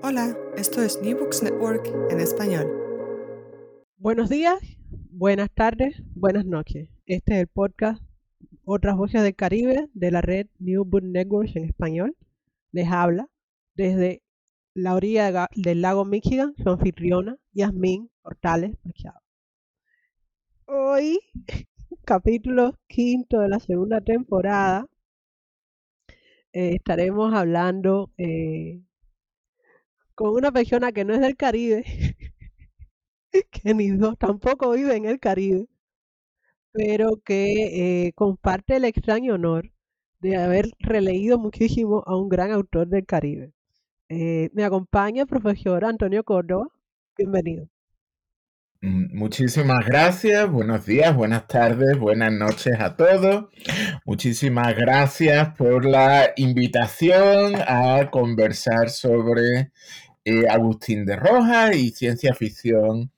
Hola, esto es New Books Network en español. Buenos días, buenas tardes, buenas noches. Este es el podcast Otras Voces del Caribe de la red New Book Network en español. Les habla desde la orilla del lago Michigan su anfitriona Yasmín Hortales Machado. Hoy, capítulo quinto de la segunda temporada, eh, estaremos hablando eh, con una persona que no es del Caribe, que ni dos tampoco vive en el Caribe, pero que eh, comparte el extraño honor de haber releído muchísimo a un gran autor del Caribe. Eh, me acompaña el profesor Antonio Córdoba. Bienvenido. Mm, muchísimas gracias, buenos días, buenas tardes, buenas noches a todos. Muchísimas gracias por la invitación a conversar sobre eh, Agustín de Rojas y ciencia ficción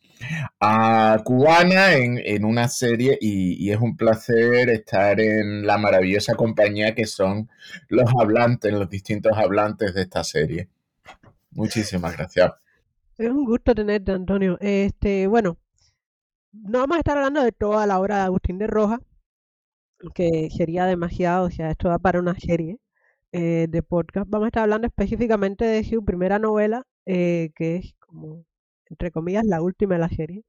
ah, cubana en, una serie y, es un placer estar en la maravillosa compañía que son los hablantes, los distintos hablantes de esta serie. Muchísimas gracias. Es un gusto tenerte, Antonio. Este, bueno, no vamos a estar hablando de toda la obra de Agustín de Rojas, que sería demasiado, o sea, esto va para una serie eh, de podcast. Vamos a estar hablando específicamente de su primera novela, eh, que es como, entre comillas, la última de la serie,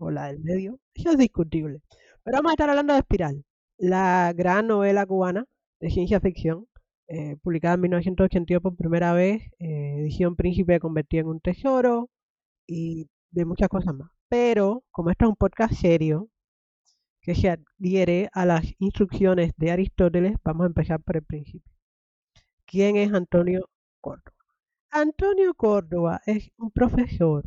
o la del medio. Eso es discutible. Pero vamos a estar hablando de Espiral, la gran novela cubana de ciencia ficción, eh, publicada en 1982 por primera vez, eh, edición Príncipe convertida en un tesoro y de muchas cosas más. Pero, como esto es un podcast serio, que se adhiere a las instrucciones de Aristóteles, vamos a empezar por el principio. ¿Quién es Antonio Córdoba? Antonio Córdoba es un profesor,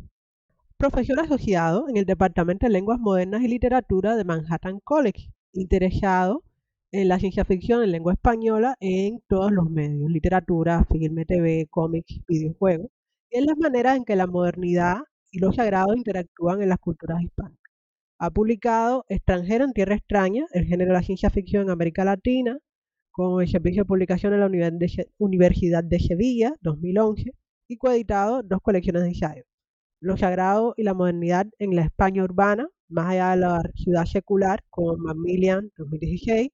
profesor asociado en el Departamento de Lenguas Modernas y Literatura de Manhattan College, interesado en la ciencia ficción en lengua española en todos los medios, literatura, filme, TV, cómics, videojuegos, y en las maneras en que la modernidad y lo sagrado interactúan en las culturas hispanas. Ha publicado Extranjero en Tierra Extraña, el género de la ciencia ficción en América Latina, con Servicio de Publicación en la Universidad de Sevilla, 2011, y coeditado dos colecciones de ensayos. Lo sagrado y la modernidad en la España urbana, más allá de la ciudad secular, con Macmillan, 2016,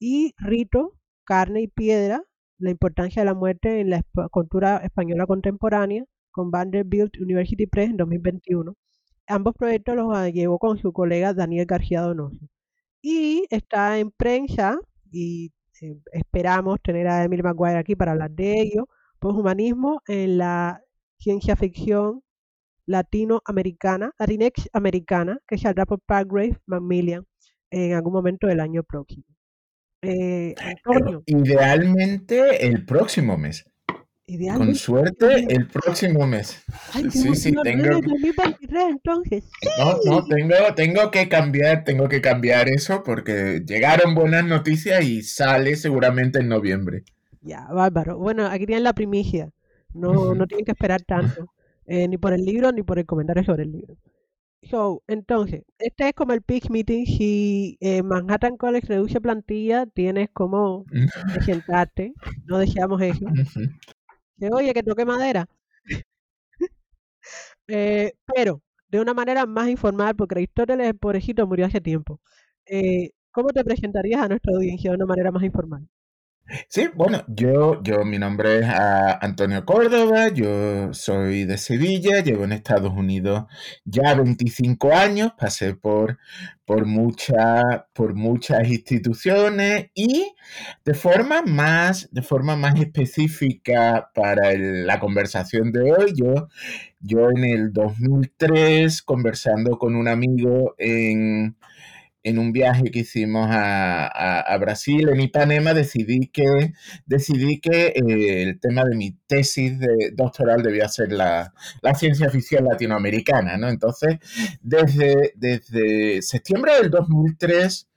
y Rito, Carne y Piedra, la importancia de la muerte en la cultura española contemporánea, con Vanderbilt University Press en 2021. Ambos proyectos los llevó con su colega Daniel García Donoso. Y está en prensa y eh, esperamos tener a Emily Maguire aquí para hablar de ello, humanismo en la ciencia ficción latinoamericana, latinex americana, que saldrá por Pargrave Macmillan en algún momento del año próximo. Eh, Idealmente el próximo mes. Con suerte el próximo mes. sí, sí, tengo. No, no, tengo, tengo que cambiar, tengo que cambiar eso porque llegaron buenas noticias y sale seguramente en noviembre. Ya, bárbaro. Bueno, aquí tienen la primicia. No, no tienen que esperar tanto. Eh, ni por el libro ni por el comentario sobre el libro. So, entonces, este es como el pitch meeting. Si eh, Manhattan College reduce plantilla, tienes como presentarte. No deseamos eso oye, que toque madera. Eh, pero de una manera más informal, porque Aristóteles, el pobrecito, murió hace tiempo. Eh, ¿Cómo te presentarías a nuestra audiencia de una manera más informal? Sí, bueno, yo, yo, mi nombre es ah, Antonio Córdoba, yo soy de Sevilla, llevo en Estados Unidos ya 25 años, pasé por, por, por muchas instituciones y de forma más, de forma más específica para la conversación de hoy, yo, yo en el 2003, conversando con un amigo en en un viaje que hicimos a, Brasil, en Ipanema, decidí que, decidí que eh, el tema de mi tesis de doctoral debía ser la, ciencia ficción latinoamericana, ¿no? Entonces, desde, desde septiembre del 2003,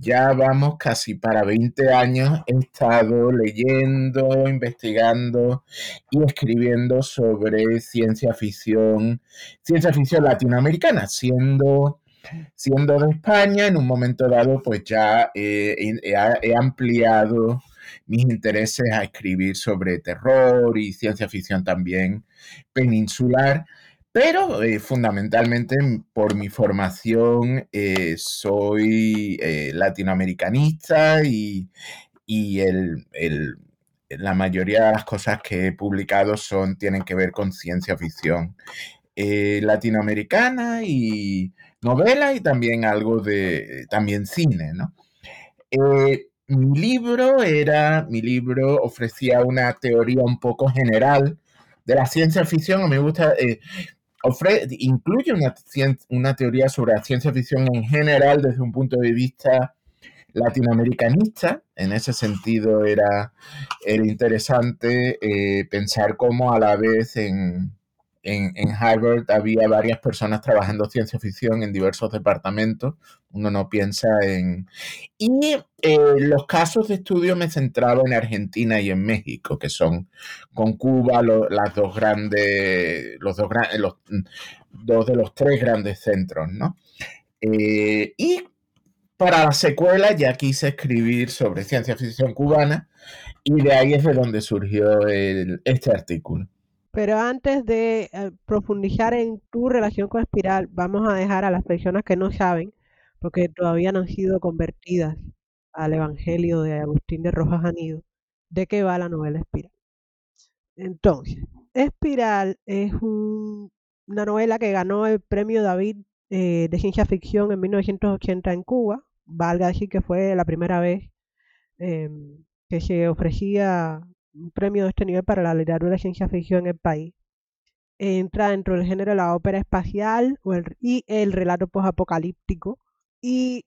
ya vamos casi para 20 años, he estado leyendo, investigando y escribiendo sobre ciencia ficción, ciencia ficción latinoamericana, siendo siendo de España, en un momento dado, pues ya he, ampliado mis intereses a escribir sobre terror y ciencia ficción también peninsular, pero eh, fundamentalmente por mi formación eh, soy eh, latinoamericanista y, la mayoría de las cosas que he publicado son, tienen que ver con ciencia ficción latinoamericana y novela y también algo de, también cine, ¿no? Eh, mi libro era, mi libro ofrecía una teoría un poco general de la ciencia ficción, me gusta, eh, incluye una, una teoría sobre la ciencia ficción en general desde un punto de vista latinoamericanista. En ese sentido era, interesante eh, pensar cómo a la vez en, en, Harvard había varias personas trabajando ciencia ficción en diversos departamentos. Uno no piensa en... Y eh, los casos de estudio me centraba en Argentina y en México, que son con Cuba las dos grandes, los dos, los, dos de los tres grandes centros, ¿no? Eh, y para la secuela ya quise escribir sobre ciencia ficción cubana y de ahí es de donde surgió este artículo. Pero antes de eh, profundizar en tu relación con Espiral, vamos a dejar a las personas que no saben, porque todavía no han sido convertidas al Evangelio de Agustín de Rojas Anido, de qué va la novela Espiral. Entonces, Espiral es una novela que ganó el premio David eh, de ciencia ficción en 1980 en Cuba. Valga decir que fue la primera vez em, que se ofrecía un premio de este nivel para la literatura de ciencia ficción en el país. Entra dentro del género de la ópera espacial y el relato posapocalíptico y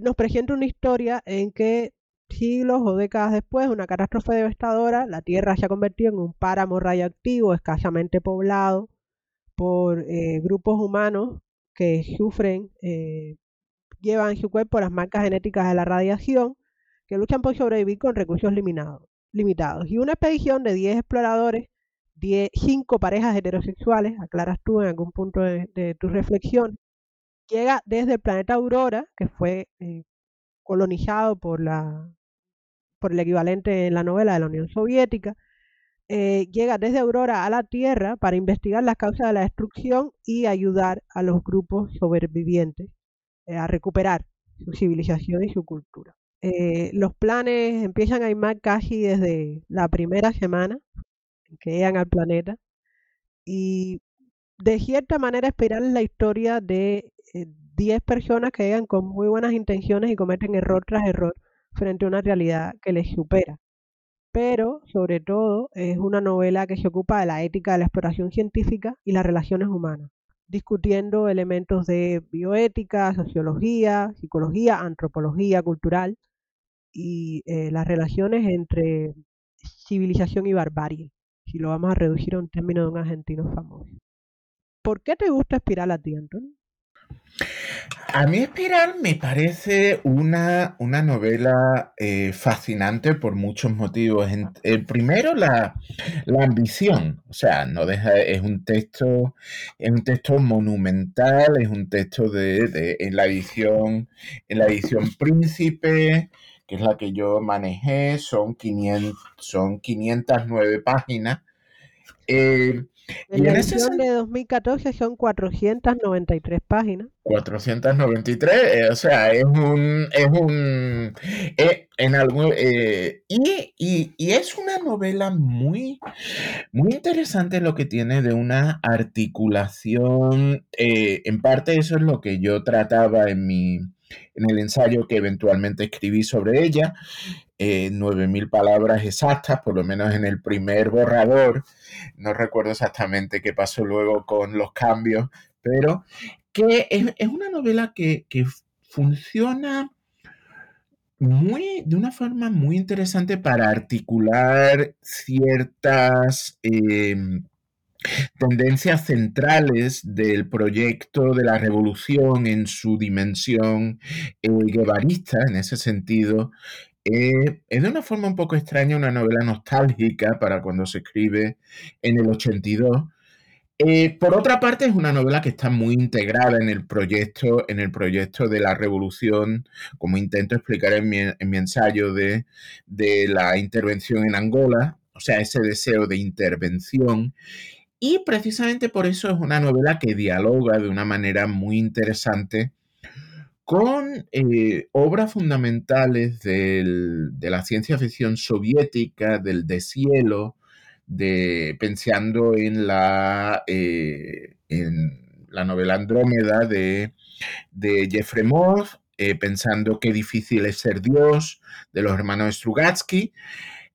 nos presenta una historia en que siglos o décadas después, una catástrofe devastadora, la Tierra se ha convertido en un páramo radioactivo escasamente poblado por eh, grupos humanos que sufren, eh, llevan en su cuerpo las marcas genéticas de la radiación, que luchan por sobrevivir con recursos limitados limitados. Y una expedición de 10 exploradores, 5 parejas heterosexuales, aclaras tú en algún punto de, tu reflexión, llega desde el planeta Aurora, que fue eh, colonizado por, la, por el equivalente en la novela de la Unión Soviética, eh, llega desde Aurora a la Tierra para investigar las causas de la destrucción y ayudar a los grupos sobrevivientes eh, a recuperar su civilización y su cultura. Eh, los planes empiezan a irmar casi desde la primera semana que llegan al planeta y de cierta manera esperar la historia de 10 eh, personas que llegan con muy buenas intenciones y cometen error tras error frente a una realidad que les supera. Pero, sobre todo, es una novela que se ocupa de la ética de la exploración científica y las relaciones humanas, discutiendo elementos de bioética, sociología, psicología, antropología cultural, y eh, las relaciones entre civilización y barbarie, si lo vamos a reducir a un término de un argentino famoso. ¿Por qué te gusta Espiral a ti, Antonio? A mí Espiral me parece una, una novela eh, fascinante por muchos motivos. El primero, la, la, ambición. O sea, no deja, es un texto, es un texto monumental, es un texto de, de en la edición, en la edición príncipe, que es la que yo manejé, son, 500, son 509 páginas. Eh, en la edición de 2014 son 493 páginas. 493, eh, o sea, es un... Es un eh, en algo, eh, y, es una novela muy, muy interesante lo que tiene de una articulación. Eh, en parte eso es lo que yo trataba en mi en el ensayo que eventualmente escribí sobre ella, eh, 9.000 palabras exactas, por lo menos en el primer borrador. No recuerdo exactamente qué pasó luego con los cambios, pero que es, una novela que, funciona muy, de una forma muy interesante para articular ciertas em, tendencias centrales del proyecto de la revolución en su dimensión eh, guevarista, en ese sentido, eh, es de una forma un poco extraña una novela nostálgica para cuando se escribe en el 82. Eh, por otra parte, es una novela que está muy integrada en el proyecto, en el proyecto de la revolución, como intento explicar en mi, en mi ensayo de, de la intervención en Angola, o sea, ese deseo de intervención y precisamente por eso es una novela que dialoga de una manera muy interesante con eh, obras fundamentales de la ciencia ficción soviética, del deshielo, de, pensando en la, eh, en la novela Andrómeda de, de Jefremov, eh, pensando qué difícil es ser Dios, de los hermanos Strugatsky,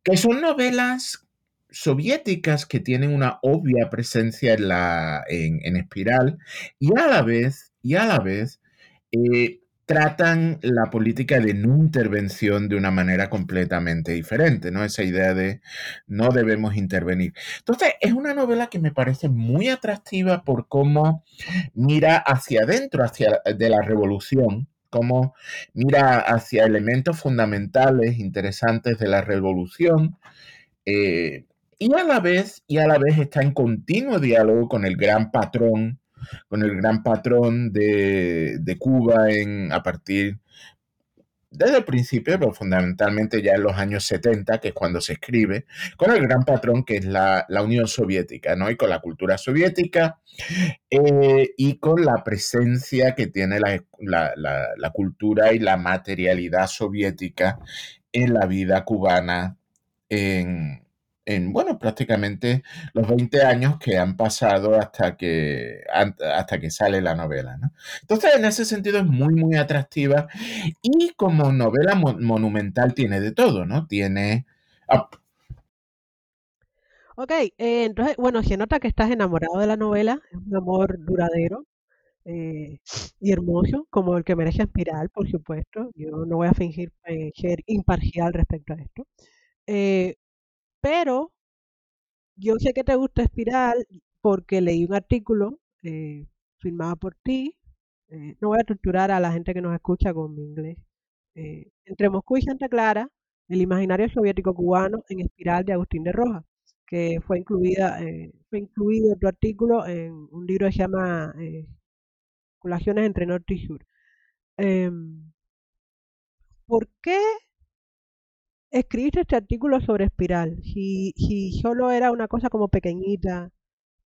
que son novelas soviéticas que tienen una obvia presencia en, la, en, espiral y a la vez, y a la vez eh, tratan la política de no intervención de una manera completamente diferente, ¿no? Esa idea de no debemos intervenir. Entonces, es una novela que me parece muy atractiva por cómo mira hacia adentro, hacia de la revolución, cómo mira hacia elementos fundamentales, interesantes de la revolución, eh, y a la vez, y a la vez está en continuo diálogo con el gran patrón, con el gran patrón de, Cuba en, a partir desde el principio, pero fundamentalmente ya en los años 70, que es cuando se escribe, con el gran patrón que es la, Unión Soviética, ¿no? Y con la cultura soviética eh, y con la presencia que tiene la, la, cultura y la materialidad soviética en la vida cubana en, en, bueno, prácticamente los 20 años que han pasado hasta que, hasta que sale la novela. ¿no? Entonces, en ese sentido es muy, muy atractiva y como novela monumental tiene de todo, ¿no? Tiene... Ok, eh, entonces, bueno, se nota que estás enamorado de la novela, es un amor duradero eh, y hermoso, como el que merece Espiral, por supuesto. Yo no voy a fingir eh, ser imparcial respecto a esto. Pero yo sé que te gusta Espiral porque leí un artículo eh, firmado por ti. Eh, no voy a torturar a la gente que nos escucha con mi inglés. Eh, entre Moscú y Santa Clara, el imaginario soviético cubano en Espiral de Agustín de Rojas, que fue incluida, fue incluido tu artículo en un libro que se llama Colaciones entre Norte y Sur. Em, ¿Por qué escribiste este artículo sobre espiral, si, si solo era una cosa como pequeñita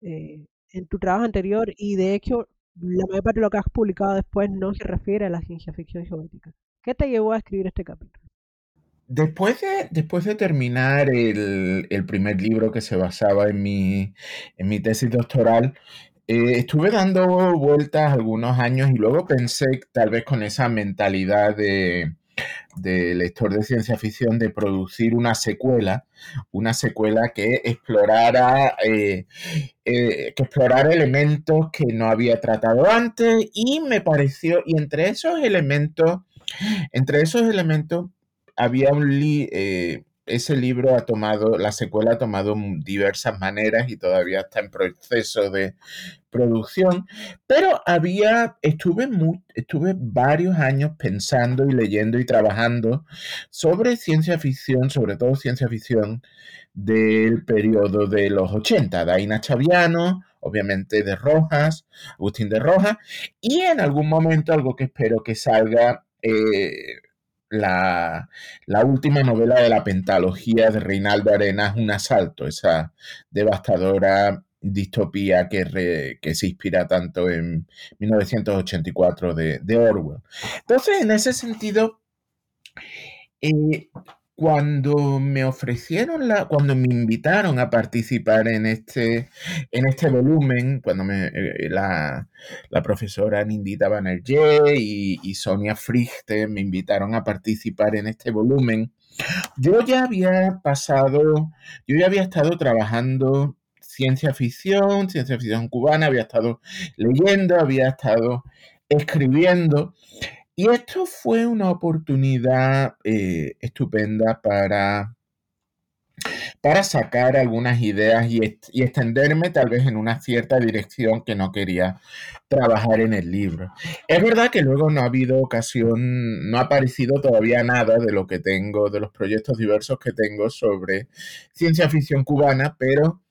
eh, en tu trabajo anterior y de hecho la mayor parte de lo que has publicado después no se refiere a la ciencia ficción soviética. ¿Qué te llevó a escribir este capítulo? Después de, después de terminar el, primer libro que se basaba en mi, en mi tesis doctoral, eh, estuve dando vueltas algunos años y luego pensé, tal vez con esa mentalidad de, de lector de ciencia ficción de producir una secuela, una secuela que explorara, eh, eh, que explorara elementos que no había tratado antes y me pareció, y entre esos elementos, entre esos elementos había un, eh, ese libro ha tomado, la secuela ha tomado diversas maneras y todavía está en proceso de producción, pero había, estuve, estuve varios años pensando y leyendo y trabajando sobre ciencia ficción, sobre todo ciencia ficción del periodo de los 80, Daina Chaviano, obviamente de Rojas, Agustín de Rojas, y en algún momento algo que espero que salga eh, la, última novela de la pentalogía de Reinaldo Arenas, Un asalto, esa devastadora distopía que, que se inspira tanto en 1984 de, de, Orwell. Entonces, en ese sentido, Eh, cuando me ofrecieron la, cuando me invitaron a participar en este, en este volumen, cuando me, eh, la, profesora Nindita Banerjee y, y Sonia Frichte me invitaron a participar en este volumen, yo ya había pasado, yo ya había estado trabajando ciencia ficción, ciencia ficción cubana, había estado leyendo, había estado escribiendo. Y esto fue una oportunidad eh, estupenda para, para sacar algunas ideas y, y, extenderme tal vez en una cierta dirección que no quería trabajar en el libro. Es verdad que luego no ha habido ocasión, no ha aparecido todavía nada de lo que tengo, de los proyectos diversos que tengo sobre ciencia ficción cubana, pero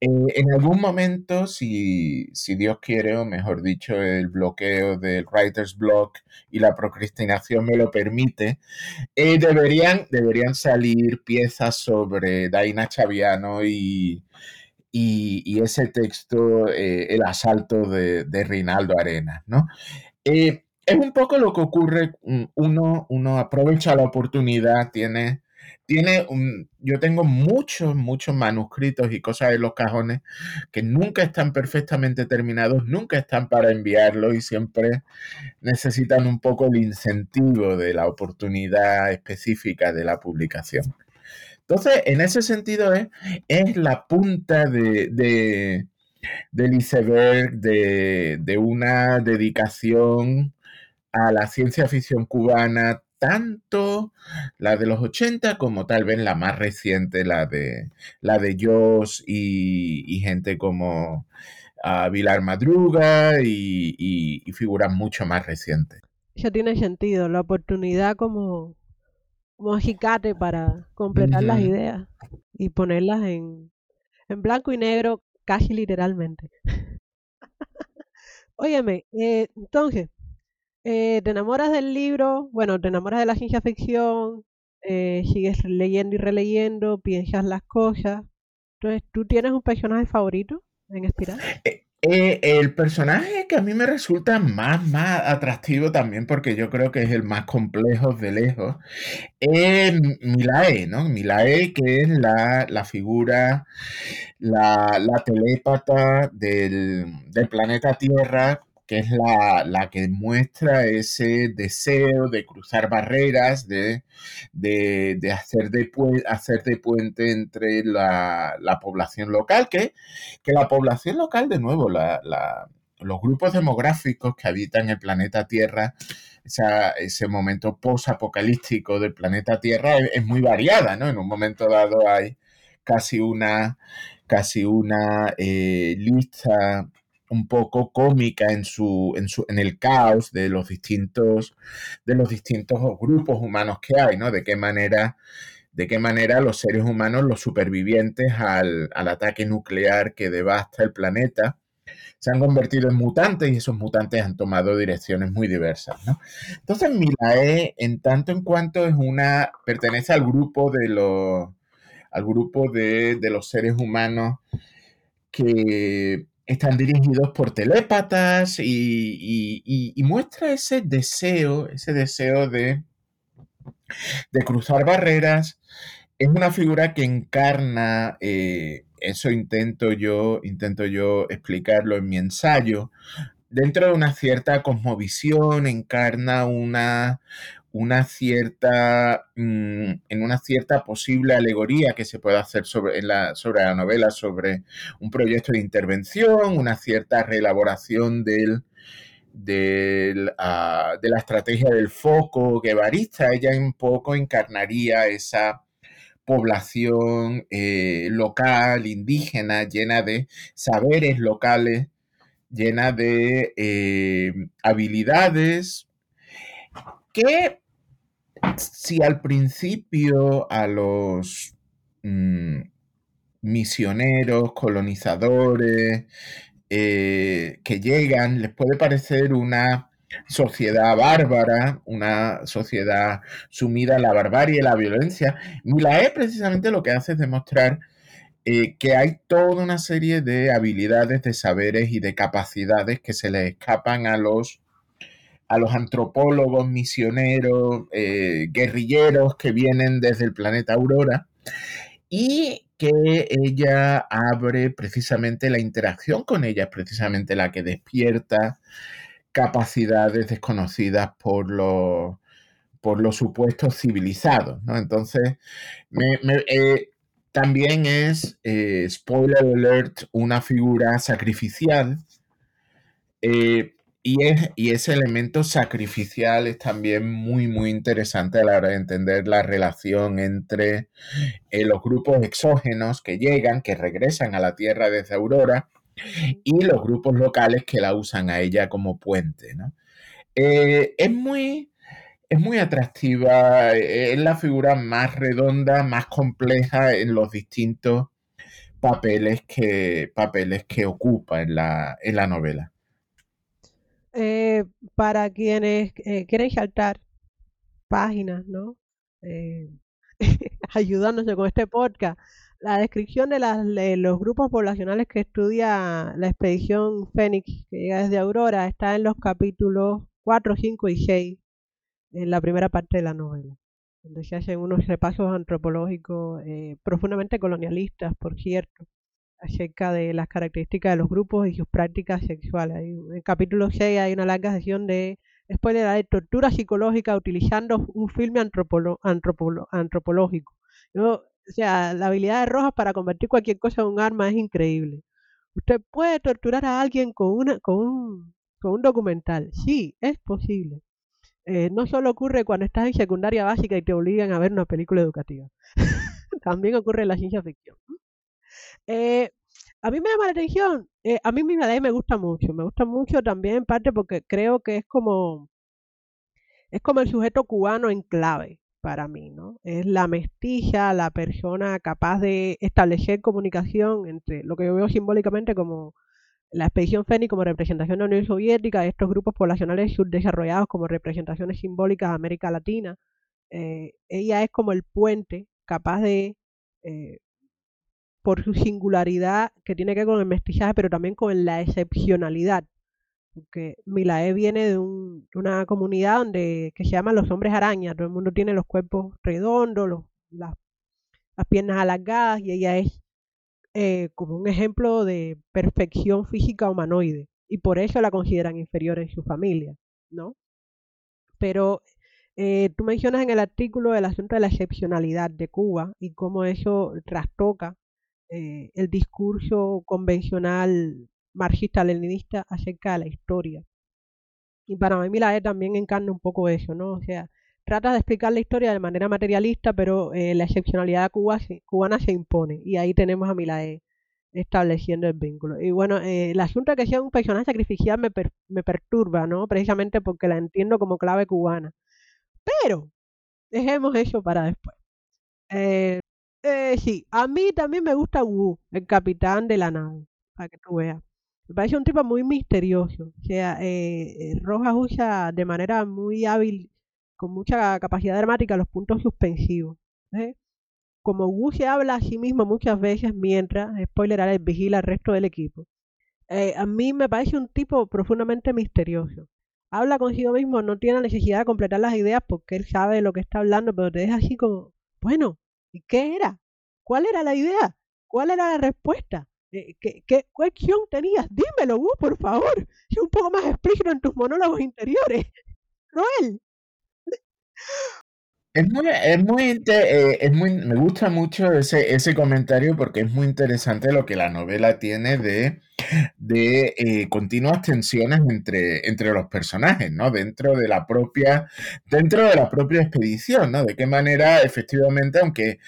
eh, en algún momento, si, Dios quiere, o mejor dicho, el bloqueo del writer's block y la procrastinación me lo permite, eh, deberían, deberían salir piezas sobre Daina Chaviano y, y, ese texto, eh, El asalto de, de Reinaldo Arenas, ¿no? es un poco lo que ocurre, mm, uno, uno aprovecha la oportunidad, tiene tiene un, yo tengo muchos, muchos manuscritos y cosas en los cajones que nunca están perfectamente terminados, nunca están para enviarlos y siempre necesitan un poco el incentivo de la oportunidad específica de la publicación. Entonces, en ese sentido es, es la punta de, de del iceberg de, de una dedicación a la ciencia ficción cubana tanto la de los 80 como tal vez la más reciente, la de, la de Joss y, gente como uh, Vilar Madruga y, figuras mucho más recientes. Ya tiene sentido, la oportunidad como, como para completar las ideas y ponerlas en, en blanco y negro casi literalmente. Óyeme, eh, entonces, eh, te enamoras del libro, bueno, te enamoras de la ciencia ficción, eh, sigues leyendo y releyendo, piensas las cosas. Entonces, ¿tú tienes un personaje favorito en Espiral? Eh, el personaje que a mí me resulta más, más atractivo también, porque yo creo que es el más complejo de lejos, es Milae, ¿no? Milae, que es la, figura, la, la telépata del, del planeta Tierra que es la, que muestra ese deseo de cruzar barreras, de, hacer, de, hacer de puente entre la, población local, que, que, la población local, de nuevo, los grupos demográficos que habitan el planeta Tierra, ese momento post-apocalíptico del planeta Tierra es, muy variada, ¿no? En un momento dado hay casi una, casi una eh, lista un poco cómica en su, en su, en el caos de los distintos, de los distintos grupos humanos que hay, ¿no? De qué manera, de qué manera los seres humanos, los supervivientes al, ataque nuclear que devasta el planeta, se han convertido en mutantes y esos mutantes han tomado direcciones muy diversas, ¿no? Entonces, Milae, en tanto en cuanto es una, pertenece al grupo de los, al grupo de, de los seres humanos que están dirigidos por telépatas y, muestra ese deseo, ese deseo de, de, cruzar barreras. Es una figura que encarna, eh, eso intento yo, intento yo explicarlo en mi ensayo, dentro de una cierta cosmovisión, encarna una, una cierta, mm, en una cierta posible alegoría que se puede hacer sobre, la, sobre la novela, sobre un proyecto de intervención, una cierta reelaboración del, ah, de la estrategia del foco guevarista. Ella un poco encarnaría esa población eh, local, indígena, llena de saberes locales, llena de eh, habilidades que si al principio a los mm, misioneros, colonizadores eh, que llegan les puede parecer una sociedad bárbara, una sociedad sumida en la barbarie y la violencia, Milae precisamente lo que hace es demostrar eh, que hay toda una serie de habilidades, de saberes y de capacidades que se le escapan a los a los antropólogos, misioneros, eh, guerrilleros que vienen desde el planeta Aurora y que ella abre precisamente la interacción con ella, es precisamente la que despierta capacidades desconocidas por los, por los supuestos civilizados. Entonces, eh, también es, eh, spoiler alert, una figura sacrificial. Y, es, y, ese elemento sacrificial es también muy, muy interesante a la hora de entender la relación entre los grupos exógenos que llegan, que regresan a la Tierra desde Aurora, y los grupos locales que la usan a ella como puente. ¿no? es muy es muy atractiva, eh, es la figura más redonda, más compleja en los distintos papeles que, papeles que ocupa en la, en la novela. Eh, para quienes eh, quieren saltar páginas, ¿no? ayudándose con este podcast, la descripción de, las, de los grupos poblacionales que estudia la expedición Fénix, que llega desde Aurora, está en los capítulos 4, 5 y 6 en la primera parte de la novela, donde se hacen unos repasos antropológicos eh, profundamente colonialistas, por cierto, acerca de las características de los grupos y sus prácticas sexuales. en el capítulo 6 hay una larga sesión de spoiler de tortura psicológica utilizando un filme antropológico. o sea, la habilidad de Rojas para convertir cualquier cosa en un arma es increíble. Usted puede torturar a alguien con, una, con, un, con un documental. Sí, es posible. Eh, no solo ocurre cuando estás en secundaria básica y te obligan a ver una película educativa. También ocurre en la ciencia ficción. Eh, a mí me llama la atención, eh, a mí mi ley me gusta mucho, me gusta mucho también en parte porque creo que es como es como el sujeto cubano en clave para mí, ¿no? Es la mestiza, la persona capaz de establecer comunicación entre lo que yo veo simbólicamente como la expedición Fénix como representación de la Unión Soviética, estos grupos poblacionales subdesarrollados como representaciones simbólicas de América Latina, eh, ella es como el puente capaz de, eh, por su singularidad que tiene que ver con el mestizaje, pero también con la excepcionalidad, porque Milae viene de, una comunidad donde que se llama los hombres araña, todo el mundo tiene los cuerpos redondos, las, piernas alargadas, y ella es eh, como un ejemplo de perfección física humanoide y por eso la consideran inferior en su familia, ¿no? Pero eh, tú mencionas en el artículo el asunto de la excepcionalidad de Cuba y cómo eso trastoca eh, el discurso convencional marxista-leninista acerca de la historia. Y para mí Milae también encarna un poco eso, ¿no? O sea, trata de explicar la historia de manera materialista, pero eh, la excepcionalidad cubana se impone. Y ahí tenemos a Milae estableciendo el vínculo. Y bueno, eh, el asunto de que sea un personaje sacrificial me, me perturba, ¿no? Precisamente porque la entiendo como clave cubana. Pero, dejemos eso para después. Eh, sí, a mí también me gusta Wu, el capitán de la nave, para que tú veas. Me parece un tipo muy misterioso. O sea, Rojas usa de manera muy hábil con mucha capacidad dramática los puntos suspensivos. ¿eh? Como Wu se habla a sí mismo muchas veces mientras, spoiler alert, vigila al resto del equipo. Eh, a mí me parece un tipo profundamente misterioso. Habla consigo mismo, no tiene necesidad de completar las ideas porque él sabe de lo que está hablando, pero te deja así como, bueno, ¿y qué era? ¿Cuál era la idea? ¿Cuál era la respuesta? Eh, ¿Qué, qué, cuestión tenías? Dímelo, Wu, por favor. Sé un poco más explícito en tus monólogos interiores. Cruel. Es muy, es muy, eh, es muy, me gusta mucho ese comentario porque es muy interesante lo que la novela tiene de, de eh, continuas tensiones entre, entre los personajes, ¿no? Dentro de la propia, dentro de la propia expedición, ¿no? De qué manera, efectivamente, aunque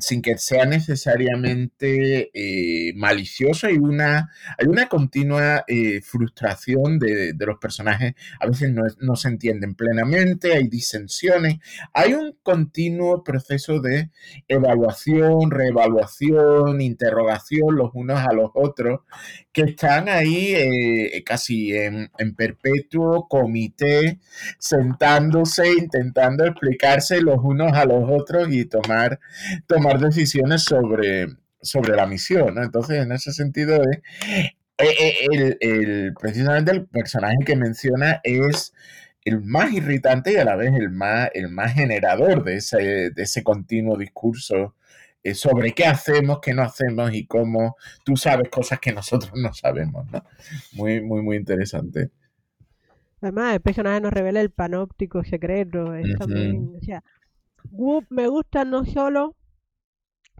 sin que sea necesariamente eh, malicioso, hay una, hay una continua eh, frustración de, los personajes, a veces no, se entienden plenamente, hay disensiones, hay un continuo proceso de evaluación, reevaluación, interrogación los unos a los otros, que están ahí eh, casi en, en perpetuo comité, sentándose, intentando explicarse los unos a los otros y tomar tomar decisiones sobre, sobre la misión, Entonces, en ese sentido, eh, eh, el, precisamente el personaje que menciona es el más irritante y a la vez el más, el más generador de ese, de ese continuo discurso sobre qué hacemos, qué no hacemos y cómo tú sabes cosas que nosotros no sabemos, ¿no? Muy, muy, muy interesante. Además, el personaje nos revela el panóptico secreto. Es también, o sea, me gusta no solo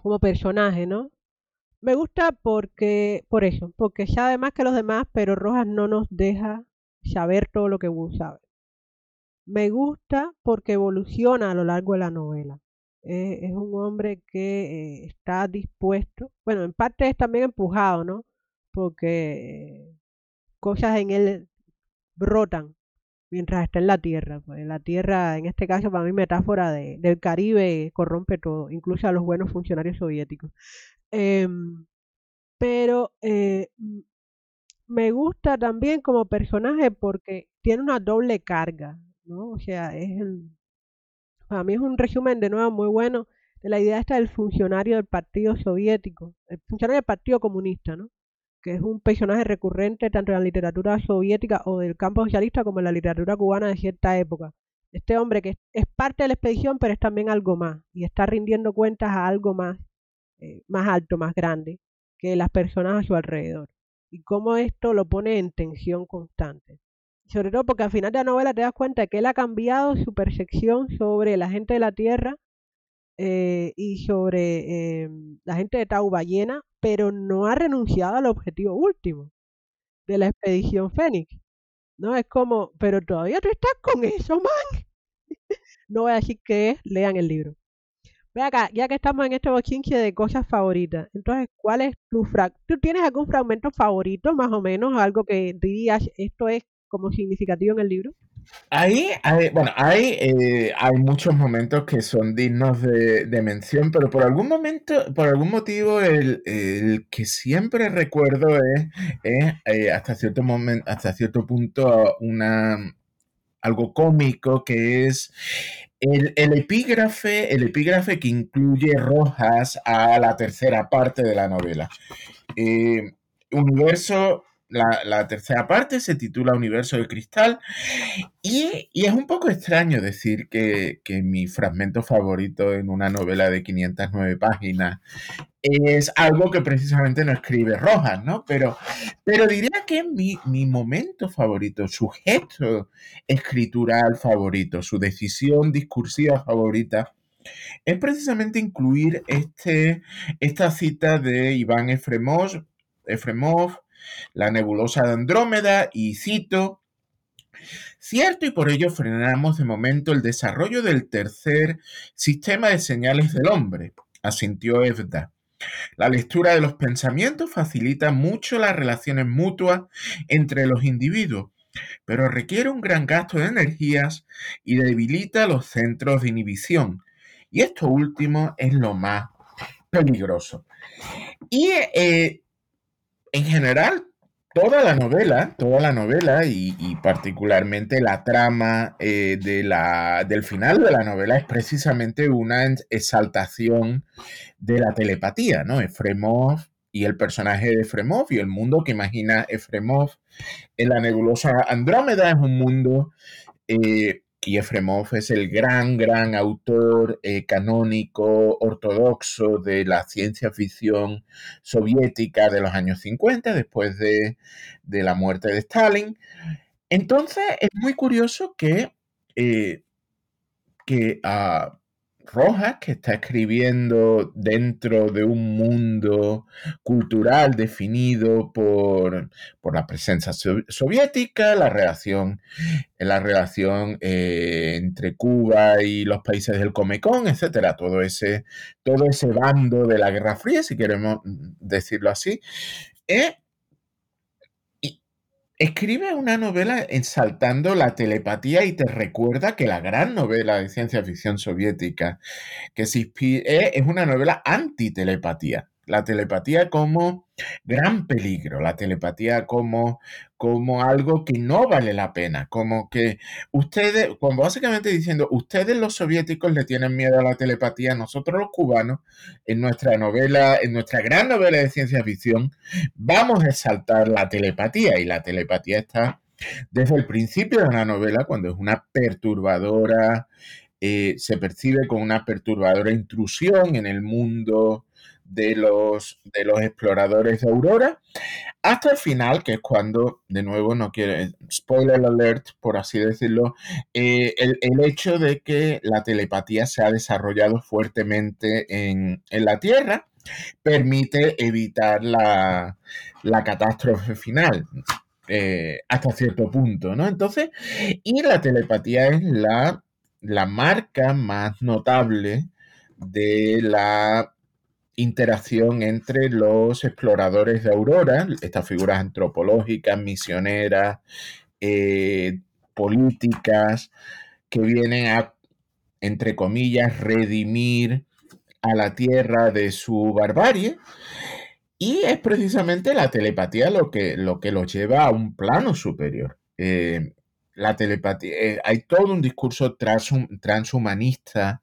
como personaje, ¿no? Me gusta porque, por eso, porque sabe más que los demás, pero Rojas no nos deja saber todo lo que Wu sabe. Me gusta porque evoluciona a lo largo de la novela. Es un hombre que eh, está dispuesto, bueno, en parte es también empujado, ¿no? Porque cosas en él brotan mientras está en la tierra. Pues la tierra, en este caso, para mí, metáfora de, del Caribe, corrompe todo, incluso a los buenos funcionarios soviéticos. Em, pero eh, me gusta también como personaje porque tiene una doble carga, ¿no? O sea, es el, para mí es un resumen de nuevo muy bueno de la idea esta del funcionario del Partido Soviético, el funcionario del Partido Comunista, ¿no? que es un personaje recurrente tanto en la literatura soviética o del campo socialista como en la literatura cubana de cierta época. Este hombre que es parte de la expedición, pero es también algo más, y está rindiendo cuentas a algo más, eh, más alto, más grande, que las personas a su alrededor. Y cómo esto lo pone en tensión constante. Sobre todo porque al final de la novela te das cuenta que él ha cambiado su percepción sobre la gente de la Tierra eh, y sobre eh, la gente de Tau Ballena pero no ha renunciado al objetivo último de la expedición Fénix. No es como, pero todavía tú estás con eso, man. no voy a decir que es, lean el libro. Ve acá, ya que estamos en este bochinche de cosas favoritas, entonces, ¿cuál es tu fragmento? ¿Tú tienes algún fragmento favorito, más o menos, algo que dirías, esto es como significativo en el libro? Ahí, hay, bueno, hay, eh, hay muchos momentos que son dignos de, mención, pero por algún momento, por algún motivo, el, que siempre recuerdo es, eh, hasta cierto momento, hasta cierto punto, una algo cómico que es el, epígrafe, el epígrafe que incluye Rojas a la tercera parte de la novela. Eh, universo la, tercera parte se titula Universo de Cristal y, es un poco extraño decir que, mi fragmento favorito en una novela de 509 páginas es algo que precisamente no escribe Rojas, ¿no? Pero, pero diría que mi, mi momento favorito, su gesto escritural favorito, su decisión discursiva favorita, es precisamente incluir este, esta cita de Iván Efremov, Efremov la nebulosa de Andrómeda y cito, Cierto, y por ello frenamos de momento el desarrollo del tercer sistema de señales del hombre, asintió Evda. La lectura de los pensamientos facilita mucho las relaciones mutuas entre los individuos, pero requiere un gran gasto de energías y debilita los centros de inhibición. Y esto último es lo más peligroso. Y eh, en general, toda la novela, toda la novela y, particularmente la trama eh, de la, del final de la novela es precisamente una exaltación de la telepatía, ¿no? Efremov y el personaje de Efremov y el mundo que imagina Efremov en la nebulosa Andrómeda es un mundo eh, y Efremov es el gran, gran autor eh, canónico ortodoxo de la ciencia ficción soviética de los años 50, después de, la muerte de Stalin. Entonces, es muy curioso que, eh, que ah, Rojas, que está escribiendo dentro de un mundo cultural definido por, la presencia soviética, la relación, la relación eh, entre Cuba y los países del Comecon, etcétera, todo ese, todo ese bando de la Guerra Fría, si queremos decirlo así, eh, Escribe una novela exaltando la telepatía y te recuerda que la gran novela de ciencia ficción soviética que se inspira, es una novela anti-telepatía la telepatía como gran peligro, la telepatía como, como algo que no vale la pena, como que ustedes, como básicamente diciendo, ustedes los soviéticos le tienen miedo a la telepatía, nosotros los cubanos, en nuestra novela, en nuestra gran novela de ciencia ficción, vamos a exaltar la telepatía y la telepatía está desde el principio de la novela, cuando es una perturbadora, eh, se percibe como una perturbadora intrusión en el mundo de los, de los exploradores de Aurora, hasta el final, que es cuando, de nuevo, no quiero, spoiler alert, por así decirlo, eh, el, hecho de que la telepatía se ha desarrollado fuertemente en, la Tierra permite evitar la, catástrofe final. Eh, hasta cierto punto, ¿no? Entonces, y la telepatía es la, la marca más notable de la interacción entre los exploradores de Aurora, estas figuras antropológicas, misioneras, eh, políticas, que vienen a, entre comillas, redimir a la Tierra de su barbarie. Y es precisamente la telepatía lo que, lo que los lleva a un plano superior. Eh, la telepatía, eh, hay todo un discurso transhumanista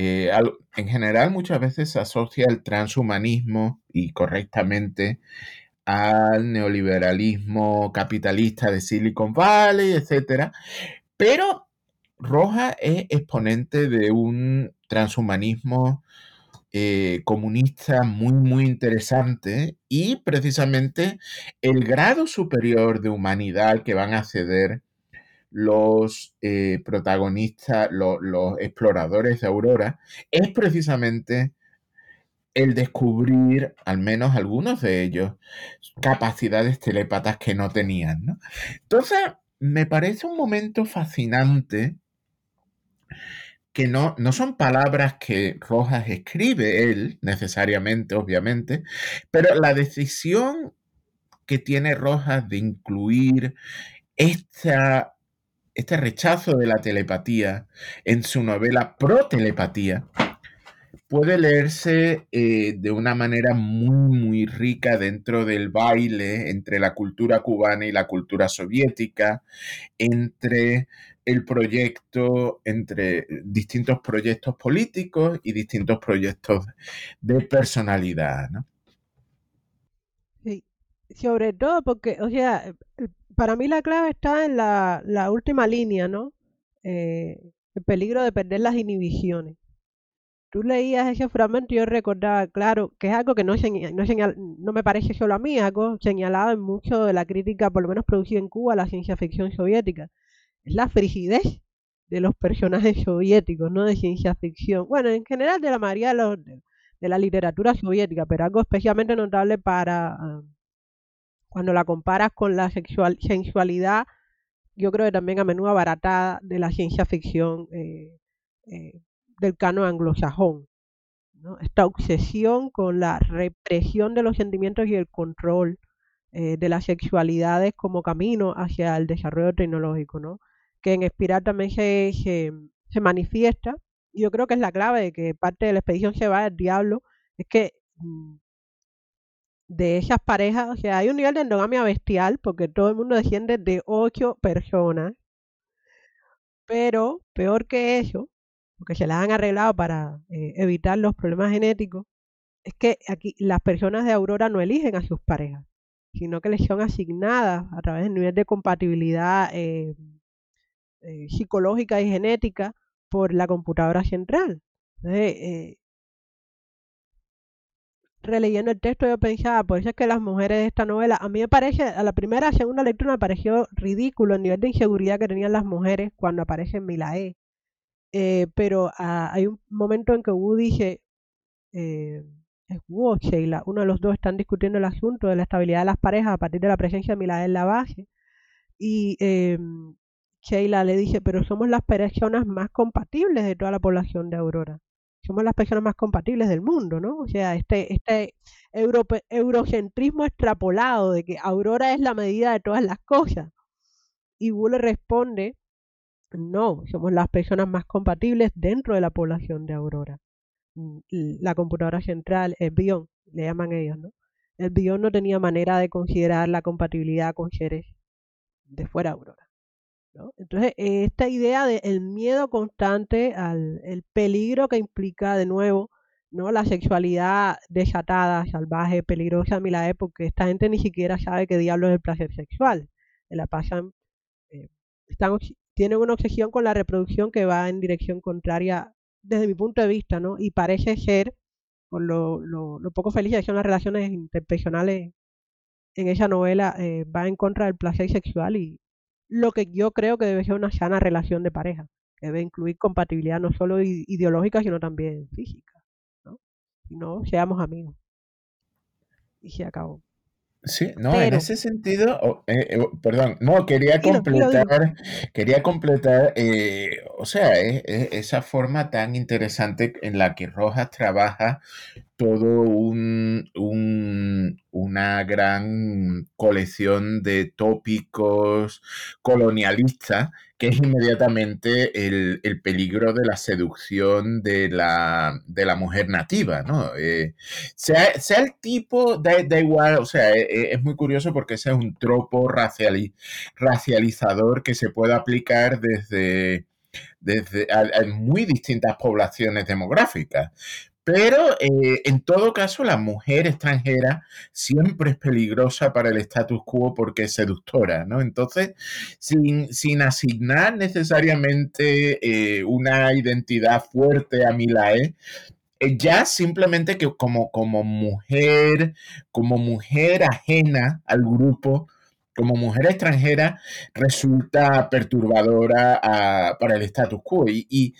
eh, en general muchas veces se asocia el transhumanismo y correctamente al neoliberalismo capitalista de Silicon Valley, etc. Pero Roja es exponente de un transhumanismo eh, comunista muy, muy interesante y precisamente el grado superior de humanidad que van a acceder los eh, protagonistas, los exploradores de Aurora, es precisamente el descubrir, al menos algunos de ellos, capacidades telépatas que no tenían. Entonces, me parece un momento fascinante que no, no son palabras que Rojas escribe él, necesariamente, obviamente, pero la decisión que tiene Rojas de incluir esta este rechazo de la telepatía en su novela Pro Telepatía puede leerse eh, de una manera muy, muy rica dentro del baile entre la cultura cubana y la cultura soviética, entre el proyecto, entre distintos proyectos políticos y distintos proyectos de personalidad. Sí, sobre todo porque, o sea, para mí la clave está en la, última línea, ¿no? Eh, el peligro de perder las inhibiciones. Tú leías ese fragmento y yo recordaba, claro, que es algo que no, no, no me parece solo a mí, algo señalado en mucho de la crítica, por lo menos producida en Cuba, a la ciencia ficción soviética. Es la frigidez de los personajes soviéticos, no de ciencia ficción. Bueno, en general de la mayoría de, de la literatura soviética, pero algo especialmente notable para, ah, cuando la comparas con la sexual, sensualidad, yo creo que también a menudo abaratada de la ciencia ficción eh, eh, del cano anglosajón. Esta obsesión con la represión de los sentimientos y el control eh, de las sexualidades como camino hacia el desarrollo tecnológico, ¿no? que en Espiral también se, se, se manifiesta. Yo creo que es la clave de que parte de la expedición se va al diablo, es que mm, de esas parejas, o sea, hay un nivel de endogamia bestial porque todo el mundo desciende de ocho personas, pero peor que eso, porque se las han arreglado para eh, evitar los problemas genéticos, es que aquí las personas de Aurora no eligen a sus parejas, sino que les son asignadas a través del nivel de compatibilidad eh, eh, psicológica y genética por la computadora central. Entonces, releyendo el texto yo pensaba, por eso es que las mujeres de esta novela, a mí me parece, a la primera, segunda lectura me pareció ridículo el nivel de inseguridad que tenían las mujeres cuando aparecen Milae. Eh, pero ah, hay un momento en que Wu dice, eh, es Wu o Sheila, uno de los dos están discutiendo el asunto de la estabilidad de las parejas a partir de la presencia de Milae en la base. Y eh, Sheila le dice, pero somos las personas más compatibles de toda la población de Aurora somos las personas más compatibles del mundo, ¿no? O sea, este, este eurocentrismo extrapolado de que Aurora es la medida de todas las cosas. Y Wu responde, no, somos las personas más compatibles dentro de la población de Aurora. Mm, la computadora central, el bion, le llaman ellos, ¿no? El bion no tenía manera de considerar la compatibilidad con seres de fuera de Aurora. Entonces, esta idea del miedo constante al el peligro que implica de nuevo ¿no? la sexualidad desatada, salvaje, peligrosa, a mi la porque esta gente ni siquiera sabe qué diablo es el placer sexual. Se la pasan eh, tienen una obsesión con la reproducción que va en dirección contraria desde mi punto de vista, ¿no? Y parece ser, por lo, lo, poco felices que son las relaciones interpersonales en esa novela, eh, va en contra del placer sexual y lo que yo creo que debe ser una sana relación de pareja, que debe incluir compatibilidad no solo ideológica, sino también física, ¿no? Si no, seamos amigos. Y se acabó. Sí, no, en ese sentido, eh, eh, perdón, no, quería completar, quería completar, eh, o sea, esa forma tan interesante en la que Rojas trabaja todo un, una gran colección de tópicos colonialistas que es inmediatamente el, peligro de la seducción de la, mujer nativa, ¿no? Eh, sea, el tipo, da, igual, o sea, e, e, es, muy curioso porque ese es un tropo racializador que se puede aplicar desde, desde muy distintas poblaciones demográficas. Pero eh, en todo caso, la mujer extranjera siempre es peligrosa para el status quo porque es seductora, ¿no? Entonces, sin, asignar necesariamente eh, una identidad fuerte a Milae, eh, ya simplemente que como, como mujer, como mujer ajena al grupo, como mujer extranjera resulta perturbadora ah, para el status quo. y,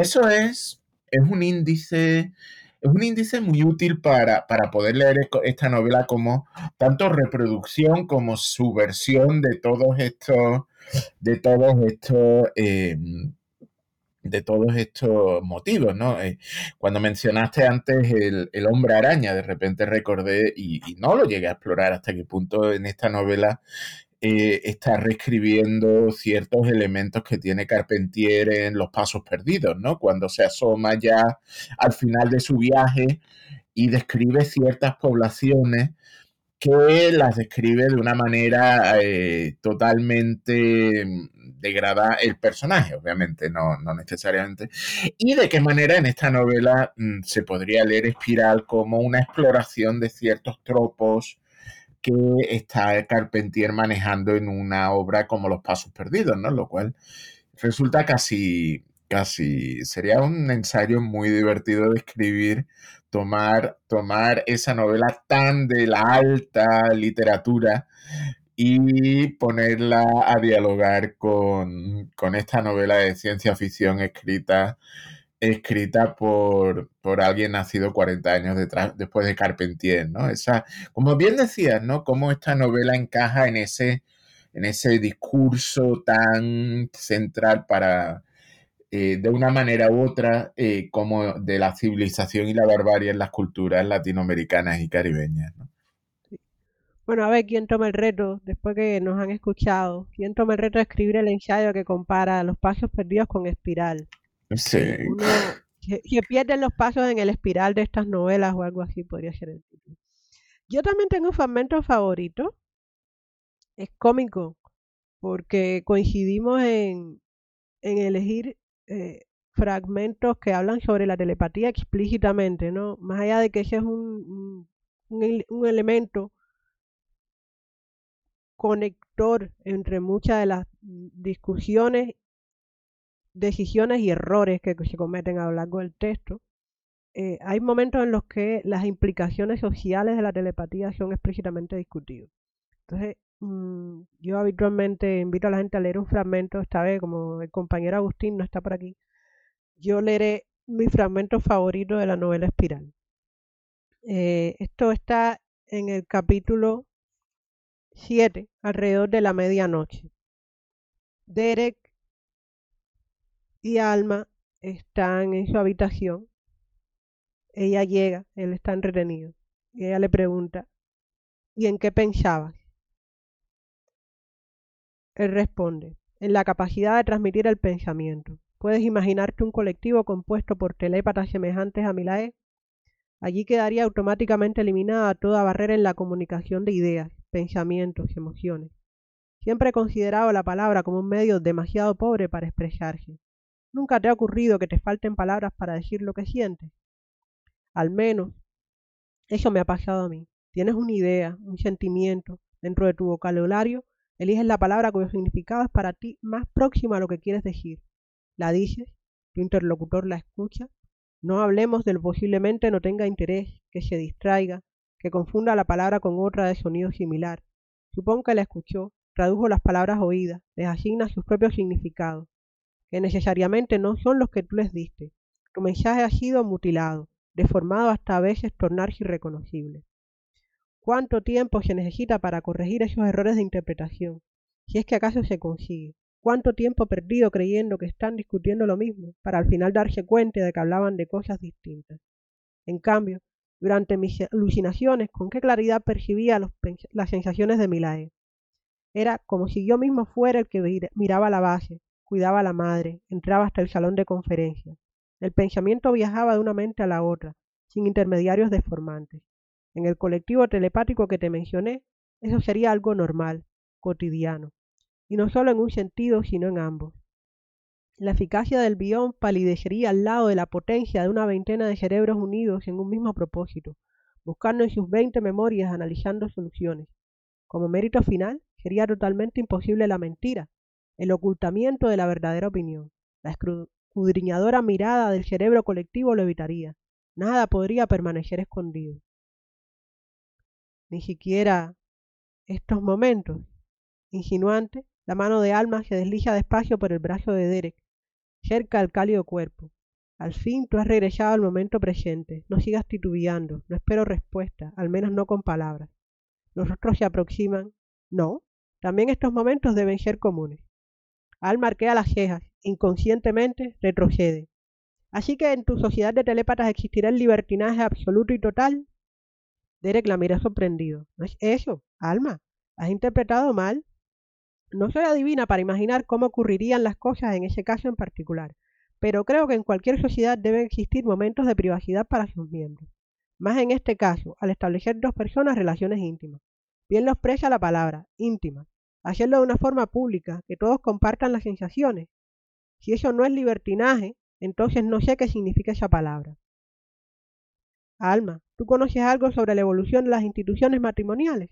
eso es es un índice, es un índice muy útil para, poder leer esta novela como tanto reproducción como subversión de todos estos, de todos estos, em, de todos estos motivos, ¿no? Eh, cuando mencionaste antes el, hombre araña, de repente recordé, y, no lo llegué a explorar hasta qué punto en esta novela eh, está reescribiendo ciertos elementos que tiene Carpentier en Los Pasos Perdidos, ¿no? Cuando se asoma ya al final de su viaje y describe ciertas poblaciones que las describe de una manera eh, totalmente degradada el personaje, obviamente, no, no, necesariamente. Y de qué manera en esta novela mm, se podría leer Espiral como una exploración de ciertos tropos que está Carpentier manejando en una obra como Los Pasos Perdidos, ¿no? Lo cual resulta casi, casi, sería un ensayo muy divertido de escribir, tomar, tomar esa novela tan de la alta literatura y ponerla a dialogar con, con esta novela de ciencia ficción escrita escrita por, por alguien nacido 40 años detrás, después de Carpentier, ¿no? Esa, como bien decías, ¿no? Cómo esta novela encaja en ese, en ese discurso tan central para, eh, de una manera u otra, eh, como de la civilización y la barbarie en las culturas latinoamericanas y caribeñas, ¿no? Bueno, a ver, ¿quién toma el reto? Después que nos han escuchado, ¿quién toma el reto de escribir el ensayo que compara los pasos perdidos con Espiral? Sí. que, pierden los pasos en el espiral de estas novelas o algo así podría ser el título. Yo también tengo un fragmento favorito. Es cómico, porque coincidimos en, en elegir eh, fragmentos que hablan sobre la telepatía explícitamente, ¿no? Más allá de que ese es un, un, un elemento conector entre muchas de las discusiones decisiones y errores que se cometen a lo largo del texto, eh, hay momentos en los que las implicaciones sociales de la telepatía son explícitamente discutidas. Entonces, mm, yo habitualmente invito a la gente a leer un fragmento, esta vez como el compañero Agustín no está por aquí, yo leeré mi fragmento favorito de la novela Espiral. Eh, esto está en el capítulo 7, alrededor de la medianoche. Derek y Alma están en su habitación. Ella llega, él está entretenido. Ella le pregunta, ¿y en qué pensabas? Él responde, en la capacidad de transmitir el pensamiento. ¿Puedes imaginarte un colectivo compuesto por telépatas semejantes a Milae? Allí quedaría automáticamente eliminada toda barrera en la comunicación de ideas, pensamientos y emociones. Siempre he considerado la palabra como un medio demasiado pobre para expresarse. ¿Nunca te ha ocurrido que te falten palabras para decir lo que sientes? Al menos, eso me ha pasado a mí. Tienes una idea, un sentimiento dentro de tu vocabulario Eliges la palabra cuyo significado es para ti más próximo a lo que quieres decir. La dices, tu interlocutor la escucha. No hablemos del posiblemente no tenga interés, que se distraiga, que confunda la palabra con otra de sonido similar. Supón que la escuchó, tradujo las palabras oídas, les asigna sus propios significados, que necesariamente no son los que tú les diste. Tu mensaje ha sido mutilado, deformado hasta a veces tornarse irreconocible. ¿Cuánto tiempo se necesita para corregir esos errores de interpretación? Si es que acaso se consigue. ¿Cuánto tiempo perdido creyendo que están discutiendo lo mismo, para al final darse cuenta de que hablaban de cosas distintas? En cambio, durante mis alucinaciones, con qué claridad percibía las sensaciones de Milae. Era como si yo mismo fuera el que miraba la base, cuidaba a la madre, entraba hasta el salón de conferencias. El pensamiento viajaba de una mente a la otra, sin intermediarios deformantes. En el colectivo telepático que te mencioné, eso sería algo normal, cotidiano, y no solo en un sentido, sino en ambos. La eficacia del bión palidecería al lado de la potencia de una veintena de cerebros unidos en un mismo propósito, buscando en sus veinte memorias, analizando soluciones. Como mérito final, sería totalmente imposible la mentira, el ocultamiento de la verdadera opinión. La escudriñadora mirada del cerebro colectivo lo evitaría. Nada podría permanecer escondido ni siquiera estos momentos. Insinuante, la mano de Alma se desliza despacio por el brazo de Derek, cerca al cálido cuerpo. Al fin tú has regresado al momento presente. No sigas titubeando. No espero respuesta, al menos no con palabras. Los otros se aproximan. No, también estos momentos deben ser comunes. Alma arquea las cejas. Inconscientemente retrocede. Así que en tu sociedad de telépatas existirá el libertinaje absoluto y total. Derek la mira sorprendido. No es eso, Alma. Has interpretado mal. No soy adivina para imaginar cómo ocurrirían las cosas en ese caso en particular, pero creo que en cualquier sociedad deben existir momentos de privacidad para sus miembros. Más en este caso, al establecer dos personas relaciones íntimas. Bien lo expresa la palabra, íntima. Hacerlo de una forma pública, que todos compartan las sensaciones. Si eso no es libertinaje, entonces no sé qué significa esa palabra. Alma, ¿tú conoces algo sobre la evolución de las instituciones matrimoniales?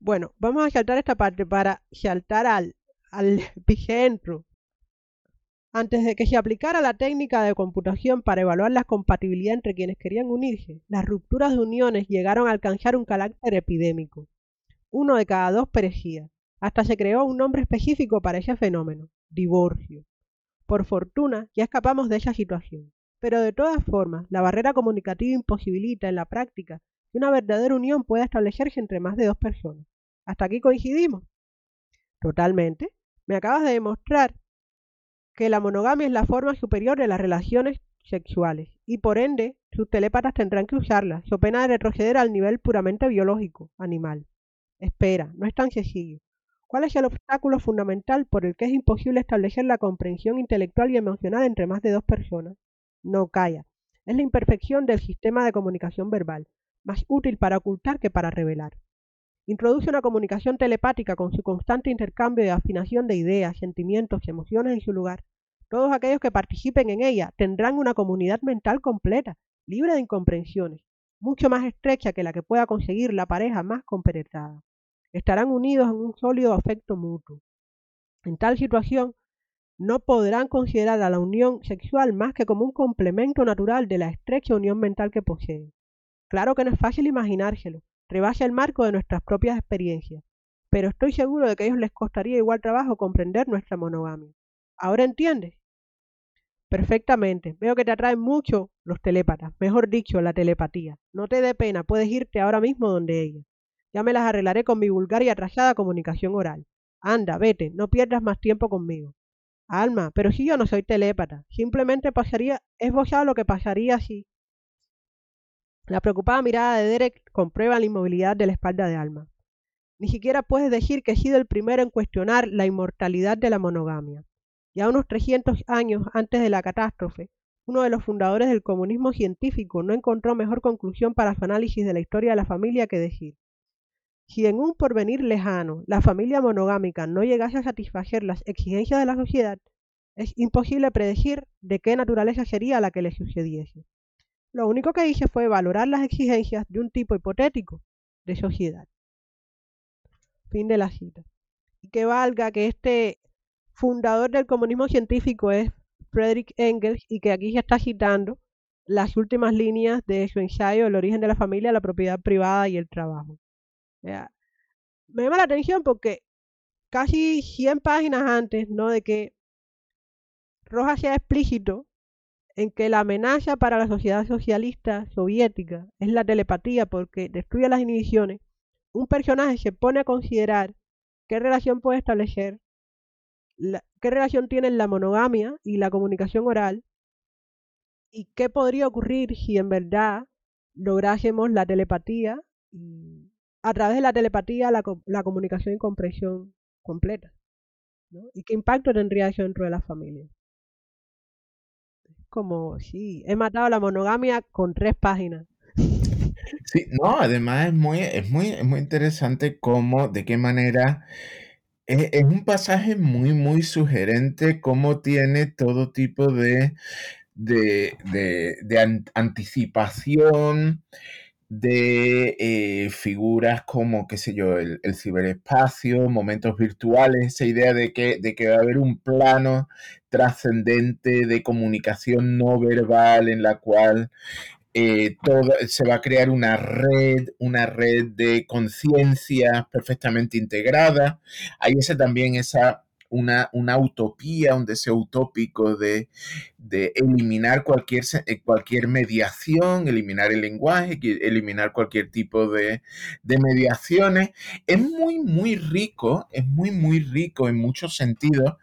Bueno, vamos a saltar esta parte para saltar al, al epicentro. Antes de que se aplicara la técnica de computación para evaluar la compatibilidad entre quienes querían unirse, las rupturas de uniones llegaron a alcanzar un carácter epidémico. Uno de cada dos perecía. Hasta se creó un nombre específico para ese fenómeno, divorcio. Por fortuna, ya escapamos de esa situación. Pero de todas formas, la barrera comunicativa imposibilita en la práctica que una verdadera unión pueda establecerse entre más de dos personas. ¿Hasta aquí coincidimos? Totalmente. Me acabas de demostrar que la monogamia es la forma superior de las relaciones sexuales y por ende sus telépatas tendrán que usarla, so pena de retroceder al nivel puramente biológico, animal. Espera, no es tan sencillo. ¿Cuál es el obstáculo fundamental por el que es imposible establecer la comprensión intelectual y emocional entre más de dos personas? no calla. Es la imperfección del sistema de comunicación verbal, más útil para ocultar que para revelar. Introduce una comunicación telepática con su constante intercambio de afinación de ideas, sentimientos, emociones en su lugar. Todos aquellos que participen en ella tendrán una comunidad mental completa, libre de incomprensiones, mucho más estrecha que la que pueda conseguir la pareja más compenetrada. Estarán unidos en un sólido afecto mutuo. En tal situación, no podrán considerar a la unión sexual más que como un complemento natural de la estrecha unión mental que poseen. Claro que no es fácil imaginárselo, rebasa el marco de nuestras propias experiencias, pero estoy seguro de que a ellos les costaría igual trabajo comprender nuestra monogamia. ¿Ahora entiendes? Perfectamente. Veo que te atraen mucho los telépatas, mejor dicho, la telepatía. No te dé pena, puedes irte ahora mismo donde ella. Ya me las arreglaré con mi vulgar y atrasada comunicación oral. Anda, vete, no pierdas más tiempo conmigo. Alma, pero si yo no soy telépata, simplemente pasaría, esbozado lo que pasaría si... La preocupada mirada de Derek comprueba la inmovilidad de la espalda de Alma. Ni siquiera puedes decir que he sido el primero en cuestionar la inmortalidad de la monogamia. Ya unos 300 años antes de la catástrofe, uno de los fundadores del comunismo científico no encontró mejor conclusión para su análisis de la historia de la familia que decir, si en un porvenir lejano la familia monogámica no llegase a satisfacer las exigencias de la sociedad, es imposible predecir de qué naturaleza sería la que le sucediese. Lo único que hice fue valorar las exigencias de un tipo hipotético de sociedad. Fin de la cita. Y que valga que este fundador del comunismo científico es Friedrich Engels y que aquí se está citando las últimas líneas de su ensayo El origen de la familia, la propiedad privada y el trabajo. Me llama la atención porque casi 100 páginas antes, ¿no? De que Rojas sea explícito en que la amenaza para la sociedad socialista soviética es la telepatía porque destruye las inhibiciones, un personaje se pone a considerar qué relación puede establecer, qué relación tienen la monogamia y la comunicación oral y qué podría ocurrir si en verdad lográsemos la telepatía y a través de la telepatía la, la comunicación y comprensión completa. ¿Y qué impacto tendría eso dentro de la familia? como, sí, he matado la monogamia con tres páginas. Sí, no, además es muy, es muy, muy interesante cómo, de qué manera, es, un pasaje muy, muy sugerente, cómo tiene todo tipo de, de, de anticipación, de eh, figuras como, qué sé yo, el, ciberespacio, momentos virtuales, esa idea de que, de que va a haber un plano trascendente de comunicación no verbal en la cual eh, se va a crear una red, una red de conciencia perfectamente integrada. Hay ese también esa una, utopía, un deseo utópico de, eliminar cualquier, eh, cualquier mediación, eliminar el lenguaje, eliminar cualquier tipo de, mediaciones. Es muy, muy rico, es muy, muy rico en muchos sentidos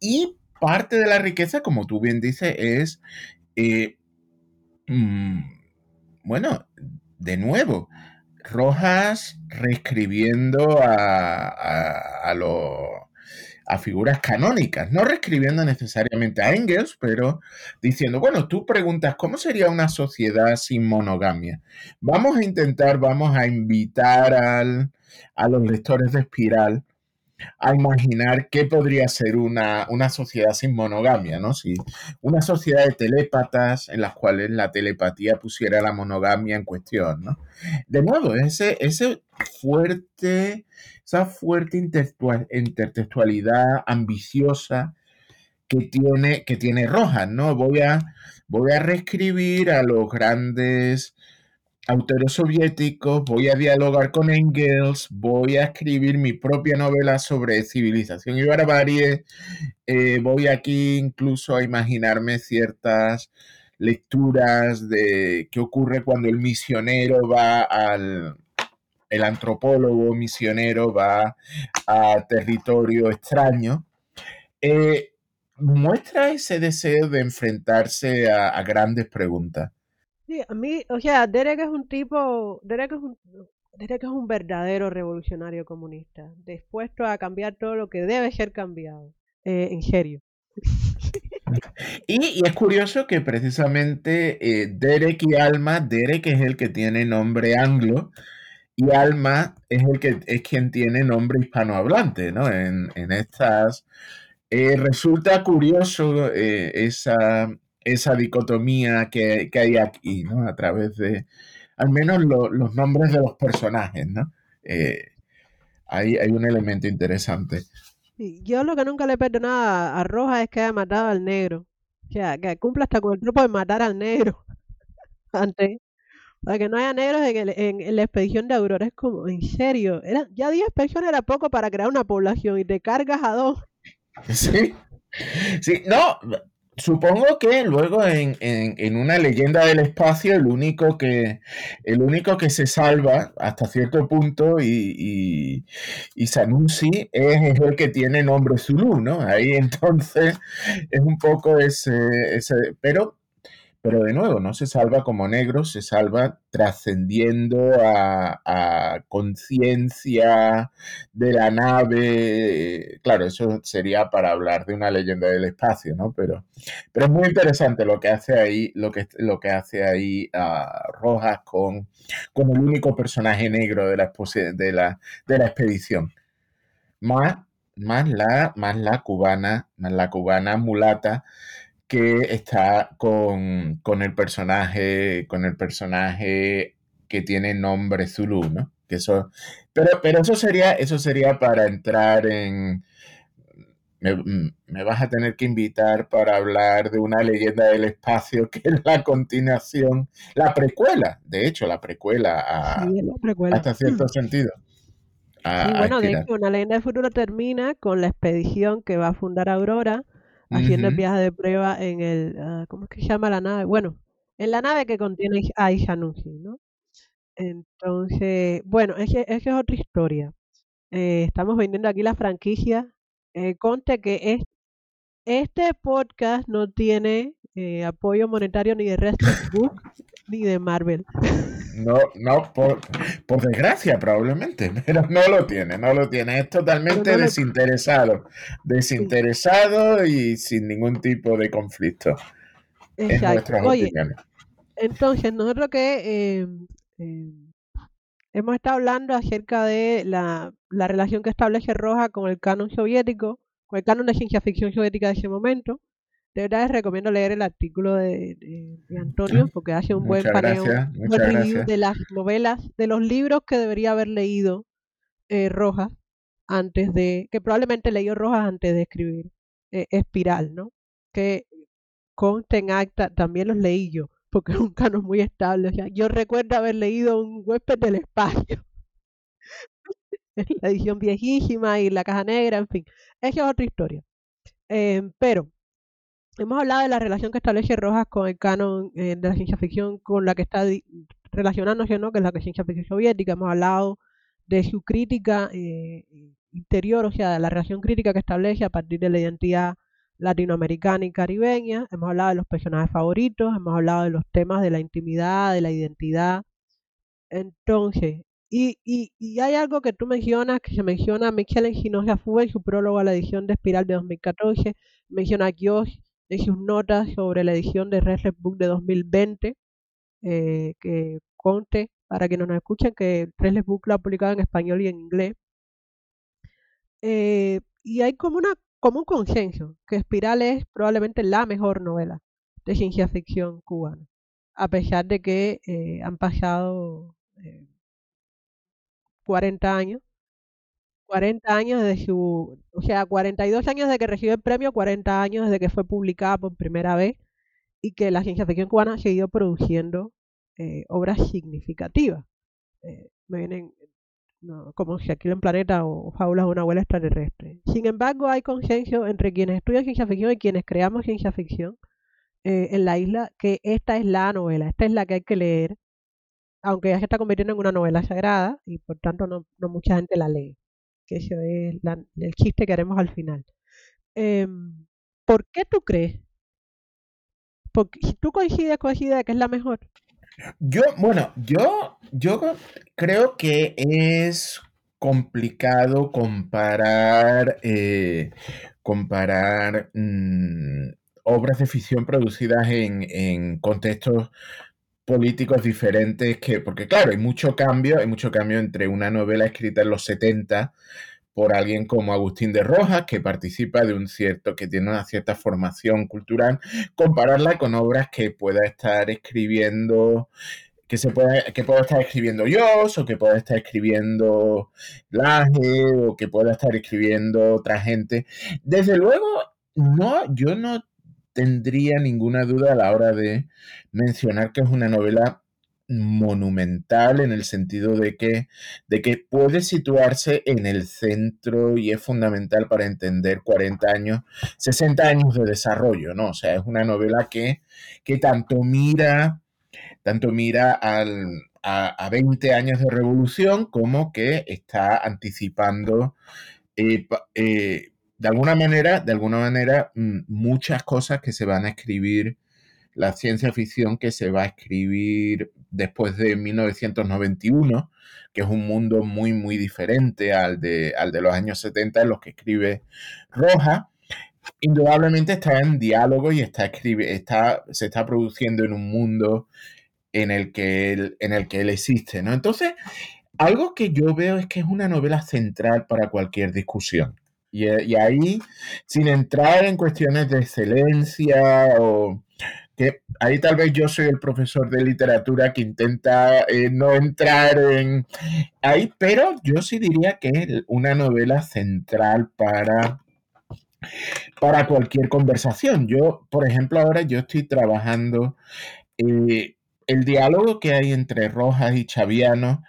y parte de la riqueza, como tú bien dices, es, eh, mm, bueno, de nuevo, Rojas reescribiendo a, a, a a figuras canónicas, no reescribiendo necesariamente a Engels, pero diciendo, bueno, tú preguntas, ¿cómo sería una sociedad sin monogamia? Vamos a intentar, vamos a invitar al, a los lectores de Espiral a imaginar qué podría ser una, una, sociedad sin monogamia, ¿no? Si una sociedad de telépatas en las cuales la telepatía pusiera la monogamia en cuestión, ¿no? De nuevo, ese, ese fuerte esa fuerte intertextualidad ambiciosa que tiene, que tiene Rojas, ¿no? Voy a, voy a reescribir a los grandes autores soviéticos, voy a dialogar con Engels, voy a escribir mi propia novela sobre civilización y barbarie, eh, voy aquí incluso a imaginarme ciertas lecturas de qué ocurre cuando el misionero va al, el antropólogo misionero va a territorio extraño, eh, muestra ese deseo de enfrentarse a, grandes preguntas. Sí, a mí, o sea, Derek es un tipo, Derek es un, Derek es un verdadero revolucionario comunista, dispuesto a cambiar todo lo que debe ser cambiado, eh, en serio. Y, es curioso que precisamente eh, Derek y Alma, Derek es el que tiene nombre anglo, y Alma es el que es quien tiene nombre hispanohablante, ¿no? En, estas eh, resulta curioso esa, esa dicotomía que, hay aquí, ¿no? A través de al menos los nombres de los personajes, ¿no? Eh, hay, hay un elemento interesante. yo lo que nunca le he perdonado a Roja es que haya matado al negro. O sea, que cumpla hasta con el truco de matar al negro. Antes, para que no haya negros en, la expedición de Aurora. Es como, en serio, era, ya 10 personas era poco para crear una población y te cargas a dos. Sí, sí, no, supongo que luego en, una leyenda del espacio el único que, el único que se salva hasta cierto punto y, y, y Sanusi es, el que tiene nombre Zulu, ¿no? Ahí entonces es un poco ese, ese pero pero de nuevo, no se salva como negro, se salva trascendiendo a, conciencia de la nave. Claro, eso sería para hablar de una leyenda del espacio, ¿no? Pero, pero es muy interesante lo que hace ahí, lo que, lo que hace ahí a Rojas con, el único personaje negro de la, de la, de la expedición. Más, más, la, más la cubana, más la cubana mulata que está con, el personaje, con el personaje que tiene nombre Zulu, ¿no? que eso, pero, pero eso sería, eso sería para entrar en, me, vas a tener que invitar para hablar de una leyenda del espacio que es la continuación, la precuela, de hecho, la precuela, a, hasta cierto sentido. bueno, de hecho, una leyenda del futuro termina con la expedición que va a fundar Aurora, haciendo el viaje de prueba en el, ah, ¿cómo es que se llama la nave? Bueno, en la nave que contiene a Ishanushi, ¿no? Entonces, bueno, esa es otra historia. Eh, estamos vendiendo aquí la franquicia eh, conte que es, este podcast no tiene eh, apoyo monetario ni de Book ni de Marvel. No, no, por, desgracia probablemente, pero no lo tiene, no lo tiene. Es totalmente desinteresado, desinteresado y sin ningún tipo de conflicto. Exacto. Oye, entonces, nosotros que eh, hemos estado hablando acerca de la, relación que establece Roja con el canon soviético, con el canon de ciencia ficción soviética de ese momento. De verdad les recomiendo leer el artículo de, Antonio porque hace un buen paneo, de las novelas, de los libros que debería haber leído eh, Rojas antes de, que probablemente leyó Rojas antes de escribir eh, Espiral, ¿no? Que conste en acta, también los leí yo porque es un canon muy estable. O sea, yo recuerdo haber leído un huésped del espacio. la edición viejísima y la caja negra, en fin. Esa es otra historia. Em, pero hemos hablado de la relación que establece Rojas con el canon eh, de la ciencia ficción con la que está relacionándose, ¿no? que es la ciencia ficción soviética. Hemos hablado de su crítica eh, interior, o sea, de la relación crítica que establece a partir de la identidad latinoamericana y caribeña, hemos hablado de los personajes favoritos, hemos hablado de los temas de la intimidad, de la identidad. Entonces, y, y, hay algo que tú mencionas, que se menciona Michel Enginosa Fue en su prólogo a la edición de Espiral de 2014, menciona a Josh en sus notas sobre la edición de Restless Book de 2020, eh, que conte para que nos escuchen que Restless Book lo ha publicado en español y en inglés. Eh, y hay como una como un consenso que Espiral es probablemente la mejor novela de ciencia ficción cubana, a pesar de que eh, han pasado 40 eh, años. 40 años de su, o sea, 42 años de que recibió el premio, 40 años desde que fue publicada por primera vez y que la ciencia ficción cubana ha seguido produciendo eh, obras significativas. me vienen como si aquí en planeta o fábulas de una abuela extraterrestre. Sin embargo, hay consenso entre quienes estudian ciencia ficción y quienes creamos ciencia ficción eh, en la isla que esta es la novela, esta es la que hay que leer, aunque ya se está convirtiendo en una novela sagrada y por tanto no, mucha gente la lee. Eso es el chiste que haremos al final. Em, ¿Por qué tú crees? Tú coincides con idea que es la mejor, yo, bueno, yo, yo creo que es complicado comparar, eh, comparar mm, obras de ficción producidas en, contextos políticos diferentes que, porque claro, hay mucho cambio, hay mucho cambio entre una novela escrita en los 70 por alguien como Agustín de Rojas, que participa de un cierto, que tiene una cierta formación cultural, compararla con obras que pueda estar escribiendo, que se pueda, que pueda estar escribiendo yo, o que pueda estar escribiendo Laje, o que pueda estar escribiendo otra gente. Desde luego, no, yo no tendría ninguna duda a la hora de mencionar que es una novela monumental en el sentido de que, de que puede situarse en el centro y es fundamental para entender 40 años, 60 años de desarrollo, ¿no? O sea, es una novela que, que tanto mira, tanto mira al, a, 20 años de revolución como que está anticipando eh, eh, de alguna manera, de alguna manera, mm, muchas cosas que se van a escribir la ciencia ficción que se va a escribir después de 1991, que es un mundo muy, muy diferente al de, al de los años 70 en los que escribe Roja. Indudablemente está en diálogo y está, escribe, está, se está produciendo en un mundo en el que él, en el que él existe, ¿no? Entonces, algo que yo veo es que es una novela central para cualquier discusión. Y, y ahí, sin entrar en cuestiones de excelencia o que ahí tal vez yo soy el profesor de literatura que intenta eh, no entrar en ahí, pero yo sí diría que es una novela central para, para cualquier conversación. Yo, por ejemplo, ahora yo estoy trabajando eh, el diálogo que hay entre Rojas y Chaviano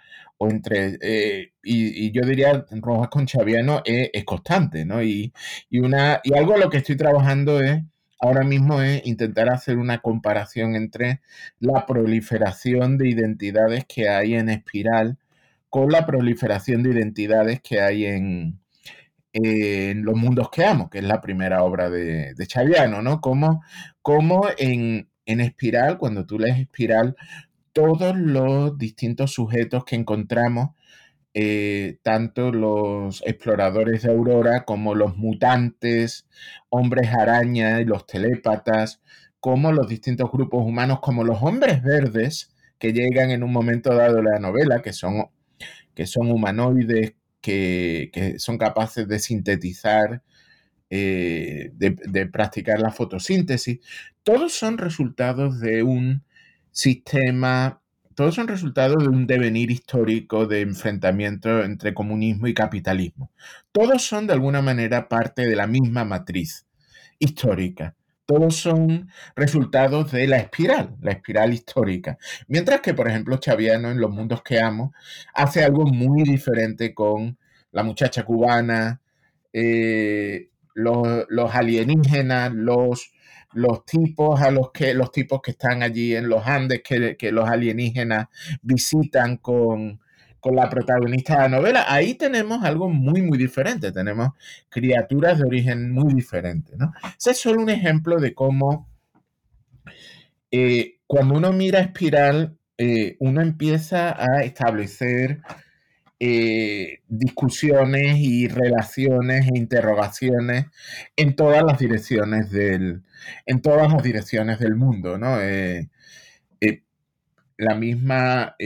entre, eh, y, yo diría Rojas con Chaviano es, constante, ¿no? Y, y, una, y algo a lo que estoy trabajando es ahora mismo es intentar hacer una comparación entre la proliferación de identidades que hay en espiral con la proliferación de identidades que hay en, en Los Mundos que Amo, que es la primera obra de, de Chaviano, ¿no? Como, como en, en espiral, cuando tú lees espiral, todos los distintos sujetos que encontramos eh, tanto los exploradores de Aurora como los mutantes, hombres araña y los telépatas, como los distintos grupos humanos, como los hombres verdes que llegan en un momento dado de la novela, que son, que son humanoides, que, son capaces de sintetizar, eh, de, de practicar la fotosíntesis, todos son resultados de un sistema todos son resultados de un devenir histórico de enfrentamiento entre comunismo y capitalismo. Todos son de alguna manera parte de la misma matriz histórica. Todos son resultados de la espiral, la espiral histórica. Mientras que, por ejemplo, Chaviano en Los Mundos que Amo hace algo muy diferente con la muchacha cubana, eh, los alienígenas, los los tipos a los que los tipos que están allí en los Andes que, los alienígenas visitan con, la protagonista de la novela, ahí tenemos algo muy, muy diferente. Tenemos criaturas de origen muy diferente. ¿no? Ese es solo un ejemplo de cómo eh, cuando uno mira espiral, eh, uno empieza a establecer eh, discusiones y relaciones e interrogaciones en todas las direcciones del, en todas las direcciones del mundo, ¿no? Eh, eh, la misma,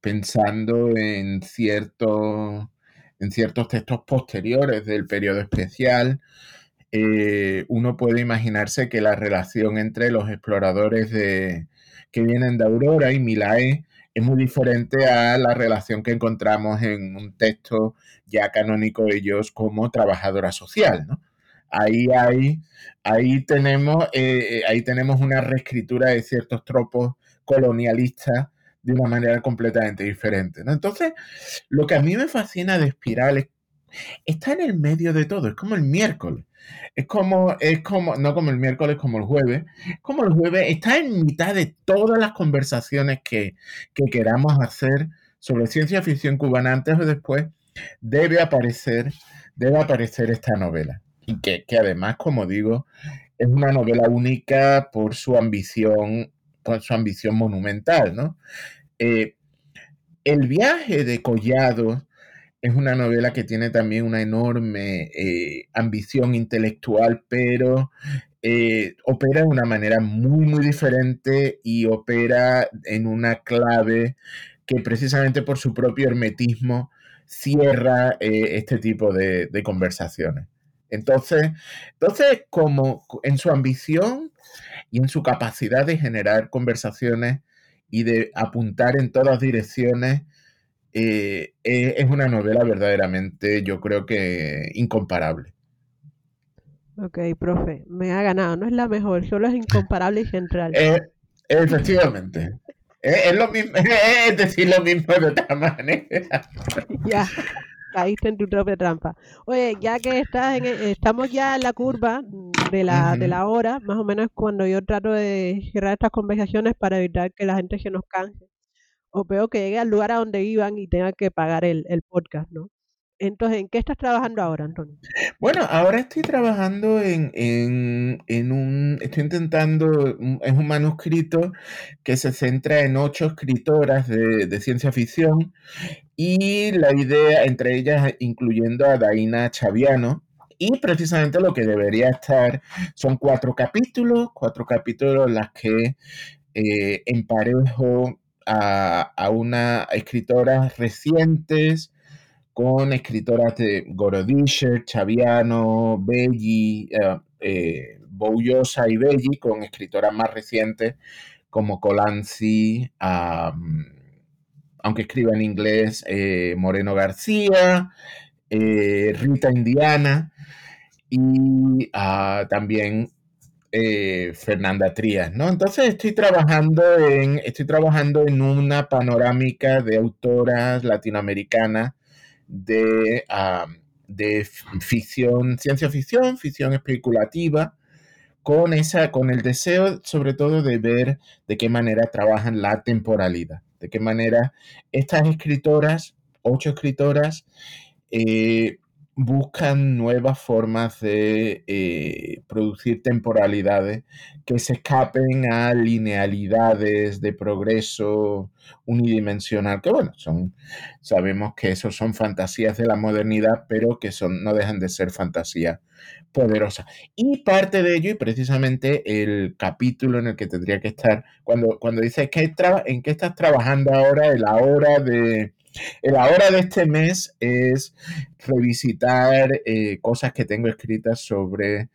pensando en, cierto, en ciertos textos posteriores del periodo especial, uno puede imaginarse que la relación entre los exploradores de, que vienen de Aurora y Milae es muy diferente a la relación que encontramos en un texto ya canónico de ellos como trabajadora social, ¿no? Ahí, hay, ahí, tenemos, eh, eh, ahí tenemos una reescritura de ciertos tropos colonialistas de una manera completamente diferente. ¿no? Entonces, lo que a mí me fascina de Espiral es está en el medio de todo, es como el miércoles. Es como, es como, no como el miércoles, como el jueves, como el jueves, está en mitad de todas las conversaciones que, queramos hacer sobre ciencia ficción cubana antes o después, debe aparecer, debe aparecer esta novela. Y que, además, como digo, es una novela única por su ambición, por su ambición monumental, ¿no? Eh, el viaje de Collado es una novela que tiene también una enorme eh, ambición intelectual, pero eh, opera de una manera muy, muy diferente y opera en una clave que precisamente por su propio hermetismo cierra eh, este tipo de, de, conversaciones. Entonces, entonces, como en su ambición y en su capacidad de generar conversaciones y de apuntar en todas direcciones, eh, eh, es una novela verdaderamente, yo creo que incomparable. Ok, profe, me ha ganado. No es la mejor, solo es incomparable y central. Eh, efectivamente. es, lo mismo, es decir lo mismo de otra manera. ya, caíste en tu propia trampa. Oye, ya que estás en, estamos ya en la curva de la, de la hora, más o menos cuando yo trato de cerrar estas conversaciones para evitar que la gente se nos canse o peor que llegue al lugar a donde iban y tengan que pagar el, podcast, ¿no? Entonces, ¿en qué estás trabajando ahora, Antonio? Bueno, ahora estoy trabajando en, en, un, estoy intentando, es un manuscrito que se centra en ocho escritoras de, de, ciencia ficción y la idea, entre ellas incluyendo a Daina Chaviano, y precisamente lo que debería estar son cuatro capítulos, cuatro capítulos en las que eh, emparejo a, una escritoras recientes, con escritoras de Gorodischer, Chaviano, Belli, eh, eh, Boullosa y Belli con escritoras más recientes como Colanzi, aunque escriba en inglés, eh, Moreno García, eh, Rita Indiana y ah, también eh, Fernanda Trías, ¿no? Entonces estoy trabajando en, estoy trabajando en una panorámica de autoras latinoamericanas de, de ficción, ciencia ficción, ficción especulativa, con, esa, con el deseo sobre todo de ver de qué manera trabajan la temporalidad, de qué manera estas escritoras, ocho escritoras, eh, buscan nuevas formas de eh, producir temporalidades que se escapen a linealidades de progreso unidimensional, que bueno, son, sabemos que esos son fantasías de la modernidad, pero que son, no dejan de ser fantasías poderosas. Y parte de ello, y precisamente el capítulo en el que tendría que estar, cuando, cuando dices que en qué estás trabajando ahora, en la hora de la hora de este mes es revisitar eh, cosas que tengo escritas sobre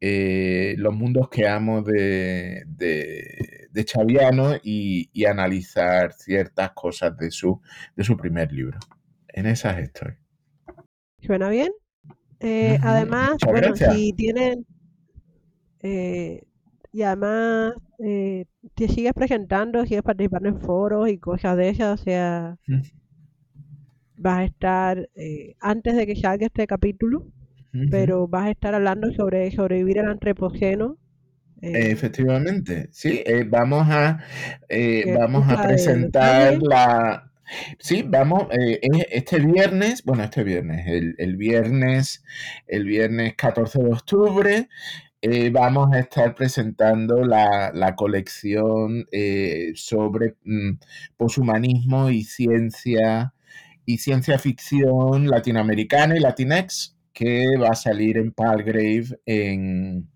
eh, los mundos que amo de, de, Chaviano y, analizar ciertas cosas de su, de su primer libro. En esas estoy. ¿Suena bien? Eh, además, bueno, si tienen... y además te sigues presentando, sigues participando en foros y cosas de esas, o sea, vas a estar, eh, antes de que salga este capítulo, pero vas a estar hablando sobre sobrevivir al antropoceno. Eh, Efectivamente, sí, eh, vamos a, vamos a presentar la... Sí, vamos, este viernes, bueno, este viernes, el, viernes, el viernes 14 de octubre, vamos a estar presentando la, la colección sobre mm, poshumanismo y ciencia y ciencia ficción latinoamericana y latinex que va a salir en Palgrave en,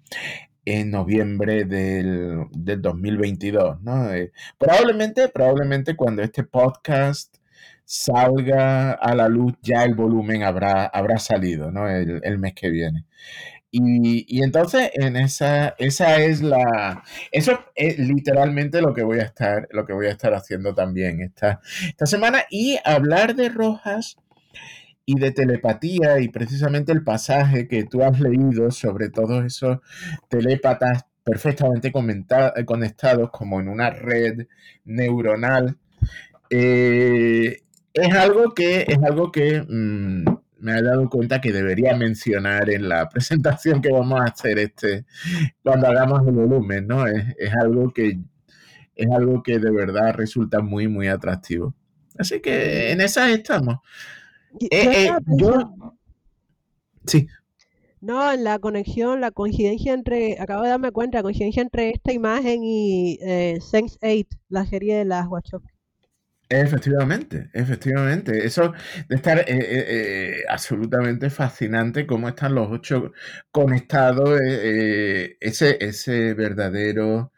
en noviembre del, 2022. ¿no? Eh, probablemente, probablemente cuando este podcast salga a la luz ya el volumen habrá, habrá salido ¿no? el, el mes que viene. Y, entonces en esa, esa es la, eso es literalmente lo que voy a estar, lo que voy a estar haciendo también esta, esta semana. Y hablar de Rojas y de telepatía y precisamente el pasaje que tú has leído sobre todos esos telépatas perfectamente conectados como en una red neuronal, eh, es algo que, es algo que mm, me he dado cuenta que debería mencionar en la presentación que vamos a hacer este cuando hagamos el volumen, ¿no? Es, algo que es algo que de verdad resulta muy, muy atractivo. Así que en esas estamos. Eh, eh, yo, sí. No, en la conexión, la coincidencia entre, acabo de darme cuenta, la coincidencia entre esta imagen y eh, Sense8, la serie de las Wachowski. Efectivamente, efectivamente. Eso de estar eh, eh, eh, absolutamente fascinante cómo están los ocho conectados, ese, ese verdadero,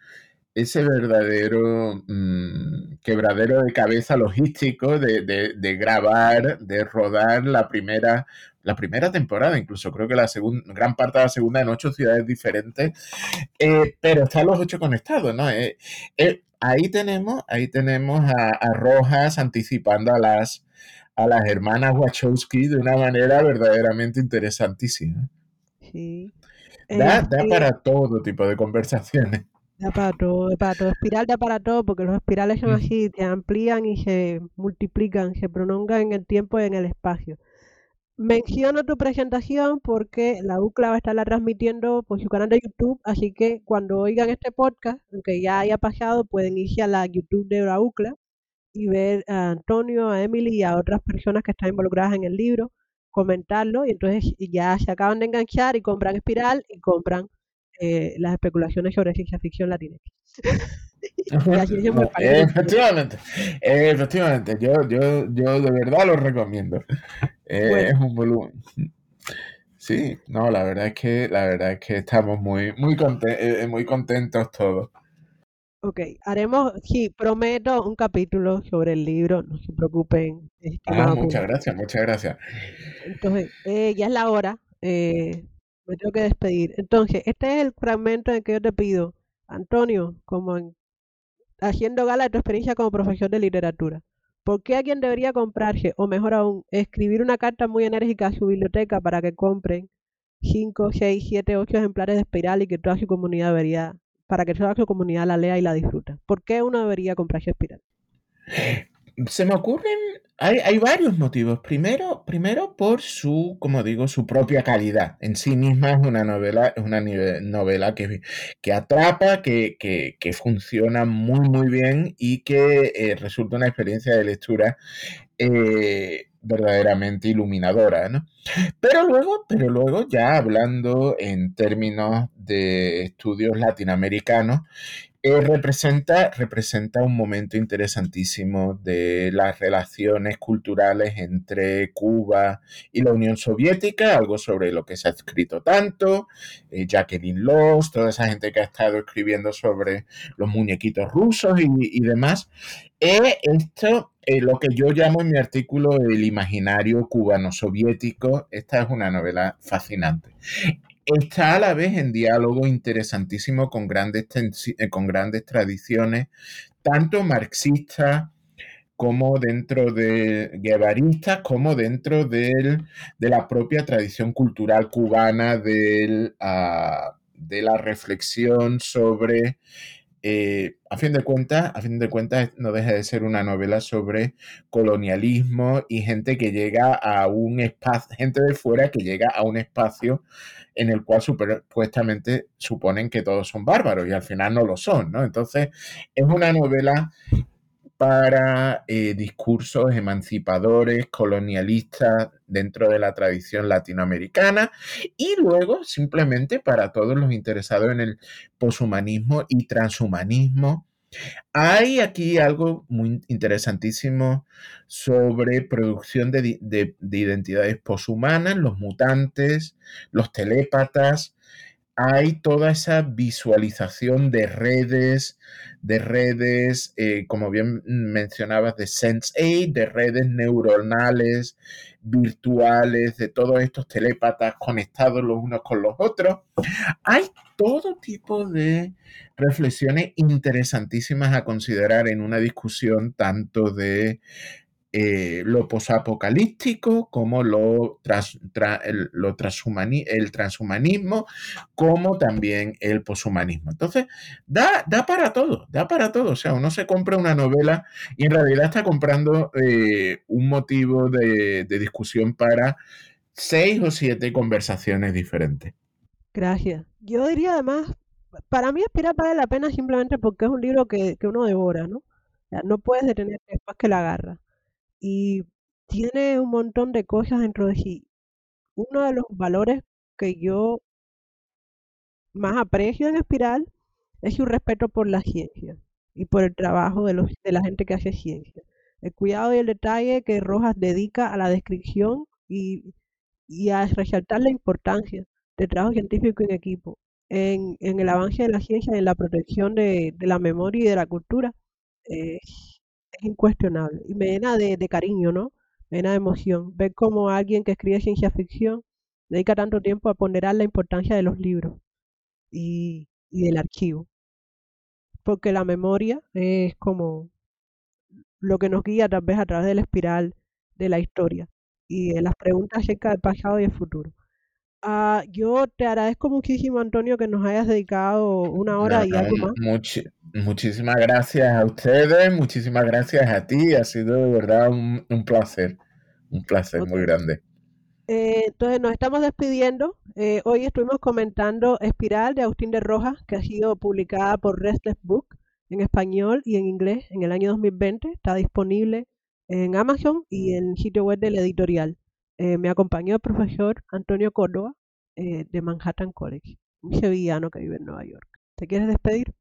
ese verdadero mm, quebradero de cabeza logístico de, grabar, de rodar la primera, la primera temporada, incluso creo que la segunda, gran parte de la segunda en ocho ciudades diferentes, pero están los ocho conectados, ¿no? Ahí tenemos, ahí tenemos a, Rojas anticipando a las, a las hermanas Wachowski de una manera verdaderamente interesantísima. Sí. Da, este para todo tipo de conversaciones. Da para todo, para todo. Espiral da para todo, porque los espirales son así, se amplían y se multiplican, se prolongan en el tiempo y en el espacio. Menciono tu presentación porque la UCLA va a estarla transmitiendo por su canal de YouTube, así que cuando oigan este podcast, aunque ya haya pasado, pueden irse a la YouTube de la UCLA y ver a Antonio, a Emily y a otras personas que están involucradas en el libro, comentarlo y entonces ya se acaban de enganchar y compran Espiral y compran eh, las especulaciones sobre ciencia ficción latina. efectivamente, efectivamente, yo, yo, yo de verdad lo recomiendo. Eh, es un volumen. Sí, no, la verdad es que la verdad es que estamos muy, muy, eh, muy contentos todos. Ok, haremos, sí, prometo un capítulo sobre el libro, no se preocupen. Ah, muchas gracias, muchas gracias. Entonces, ya es la hora. Me tengo que despedir. Entonces, este es el fragmento en que yo te pido, Antonio, como en- haciendo gala de tu experiencia como profesor de literatura. ¿Por qué alguien debería comprarse, o mejor aún, escribir una carta muy enérgica a su biblioteca para que compren 5, 6, 7, 8 ejemplares de Espiral y que toda su comunidad debería, para que toda su comunidad la lea y la disfruta? ¿Por qué uno debería comprarse Espiral? Se me ocurren, hay, hay varios motivos. Primero, primero por su, como digo, su propia calidad. En sí misma es una novela, es una novela que, que atrapa, que, que- que funciona muy, muy bien y que eh, resulta una experiencia de lectura eh, verdaderamente iluminadora, ¿no? Pero luego, pero luego, ya hablando en términos de estudios latinoamericanos, representa, representa un momento interesantísimo de las relaciones culturales entre Cuba y la Unión Soviética, algo sobre lo que se ha escrito tanto, eh, Jacqueline Loss, toda esa gente que ha estado escribiendo sobre los muñequitos rusos y, y demás. Eh, esto, lo que yo llamo en mi artículo el imaginario cubano-soviético, esta es una novela fascinante está a la vez en diálogo interesantísimo con grandes, eh, con grandes tradiciones, tanto marxistas como dentro de guevaristas, como dentro del- de la propia tradición cultural cubana del, ah, de la reflexión sobre, eh, a fin de cuentas, a fin de cuentas, no deja de ser una novela sobre colonialismo y gente que llega a un espacio, gente de fuera que llega a un espacio en el cual supuestamente suponen que todos son bárbaros y al final no lo son, ¿no? Entonces, es una novela para eh, discursos emancipadores, colonialistas dentro de la tradición latinoamericana y luego simplemente para todos los interesados en el poshumanismo y transhumanismo. Hay aquí algo muy interesantísimo sobre producción de, de identidades poshumanas, los mutantes, los telépatas. Hay toda esa visualización de redes, de redes, eh, como bien mencionabas, de Sense8, de redes neuronales, virtuales, de todos estos telépatas conectados los unos con los otros. Hay todo tipo de reflexiones interesantísimas a considerar en una discusión tanto de eh, lo posapocalíptico como lo, tras- tra- el, lo transhumani- el transhumanismo, como también el poshumanismo. Entonces, da, da para todo, da para todo. O sea, uno se compra una novela y en realidad está comprando eh, un motivo de, discusión para seis o siete conversaciones diferentes. Gracias. Yo diría además, para mí Espiral vale la pena simplemente porque es un libro que, que uno devora, ¿no? No puedes detenerte después que la agarras. Y tiene un montón de cosas dentro de sí. Uno de los valores que yo más aprecio en Espiral es su respeto por la ciencia y por el trabajo de, los, de la gente que hace ciencia. El cuidado y el detalle que Rojas dedica a la descripción y, y a resaltar la importancia del trabajo científico en equipo, en, en el avance de la ciencia en la protección de, de la memoria y de la cultura, incuestionable. Y me llena de, cariño, ¿no? Me llena de emoción. Ver cómo alguien que escribe ciencia ficción dedica tanto tiempo a ponderar la importancia de los libros y, y del archivo. Porque la memoria es como lo que nos guía tal vez a través de la espiral de la historia y de las preguntas acerca del pasado y el futuro. Ah, yo te agradezco muchísimo, Antonio, que nos hayas dedicado una hora y algo más. muchísimas gracias a ustedes, muchísimas gracias a ti. Ha sido de verdad un, un placer, un placer muy grande. Eh, entonces nos estamos despidiendo. Eh, hoy estuvimos comentando Espiral de Agustín de Rojas, que ha sido publicada por Restless Book en español y en inglés en el año 2020. Está disponible en Amazon y en el sitio web del editorial. Eh, me acompañó el profesor Antonio Córdoba eh, de Manhattan College, un sevillano que vive en Nueva York. ¿Te quieres despedir?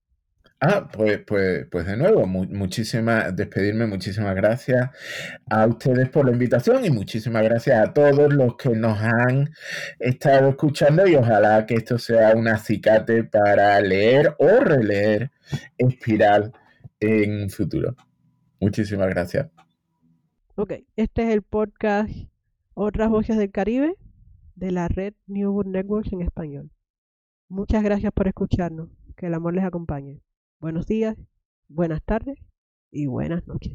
Ah, pues, pues, pues de nuevo, mu- muchísimas, despedirme, muchísimas gracias a ustedes por la invitación y muchísimas gracias a todos los que nos han estado escuchando y ojalá que esto sea un acicate para leer o releer Espiral en un futuro. Muchísimas gracias. Ok, este es el podcast Otras Voces del Caribe. de la red New Networks en español. Muchas gracias por escucharnos. Que el amor les acompañe. Buenos días, buenas tardes y buenas noches.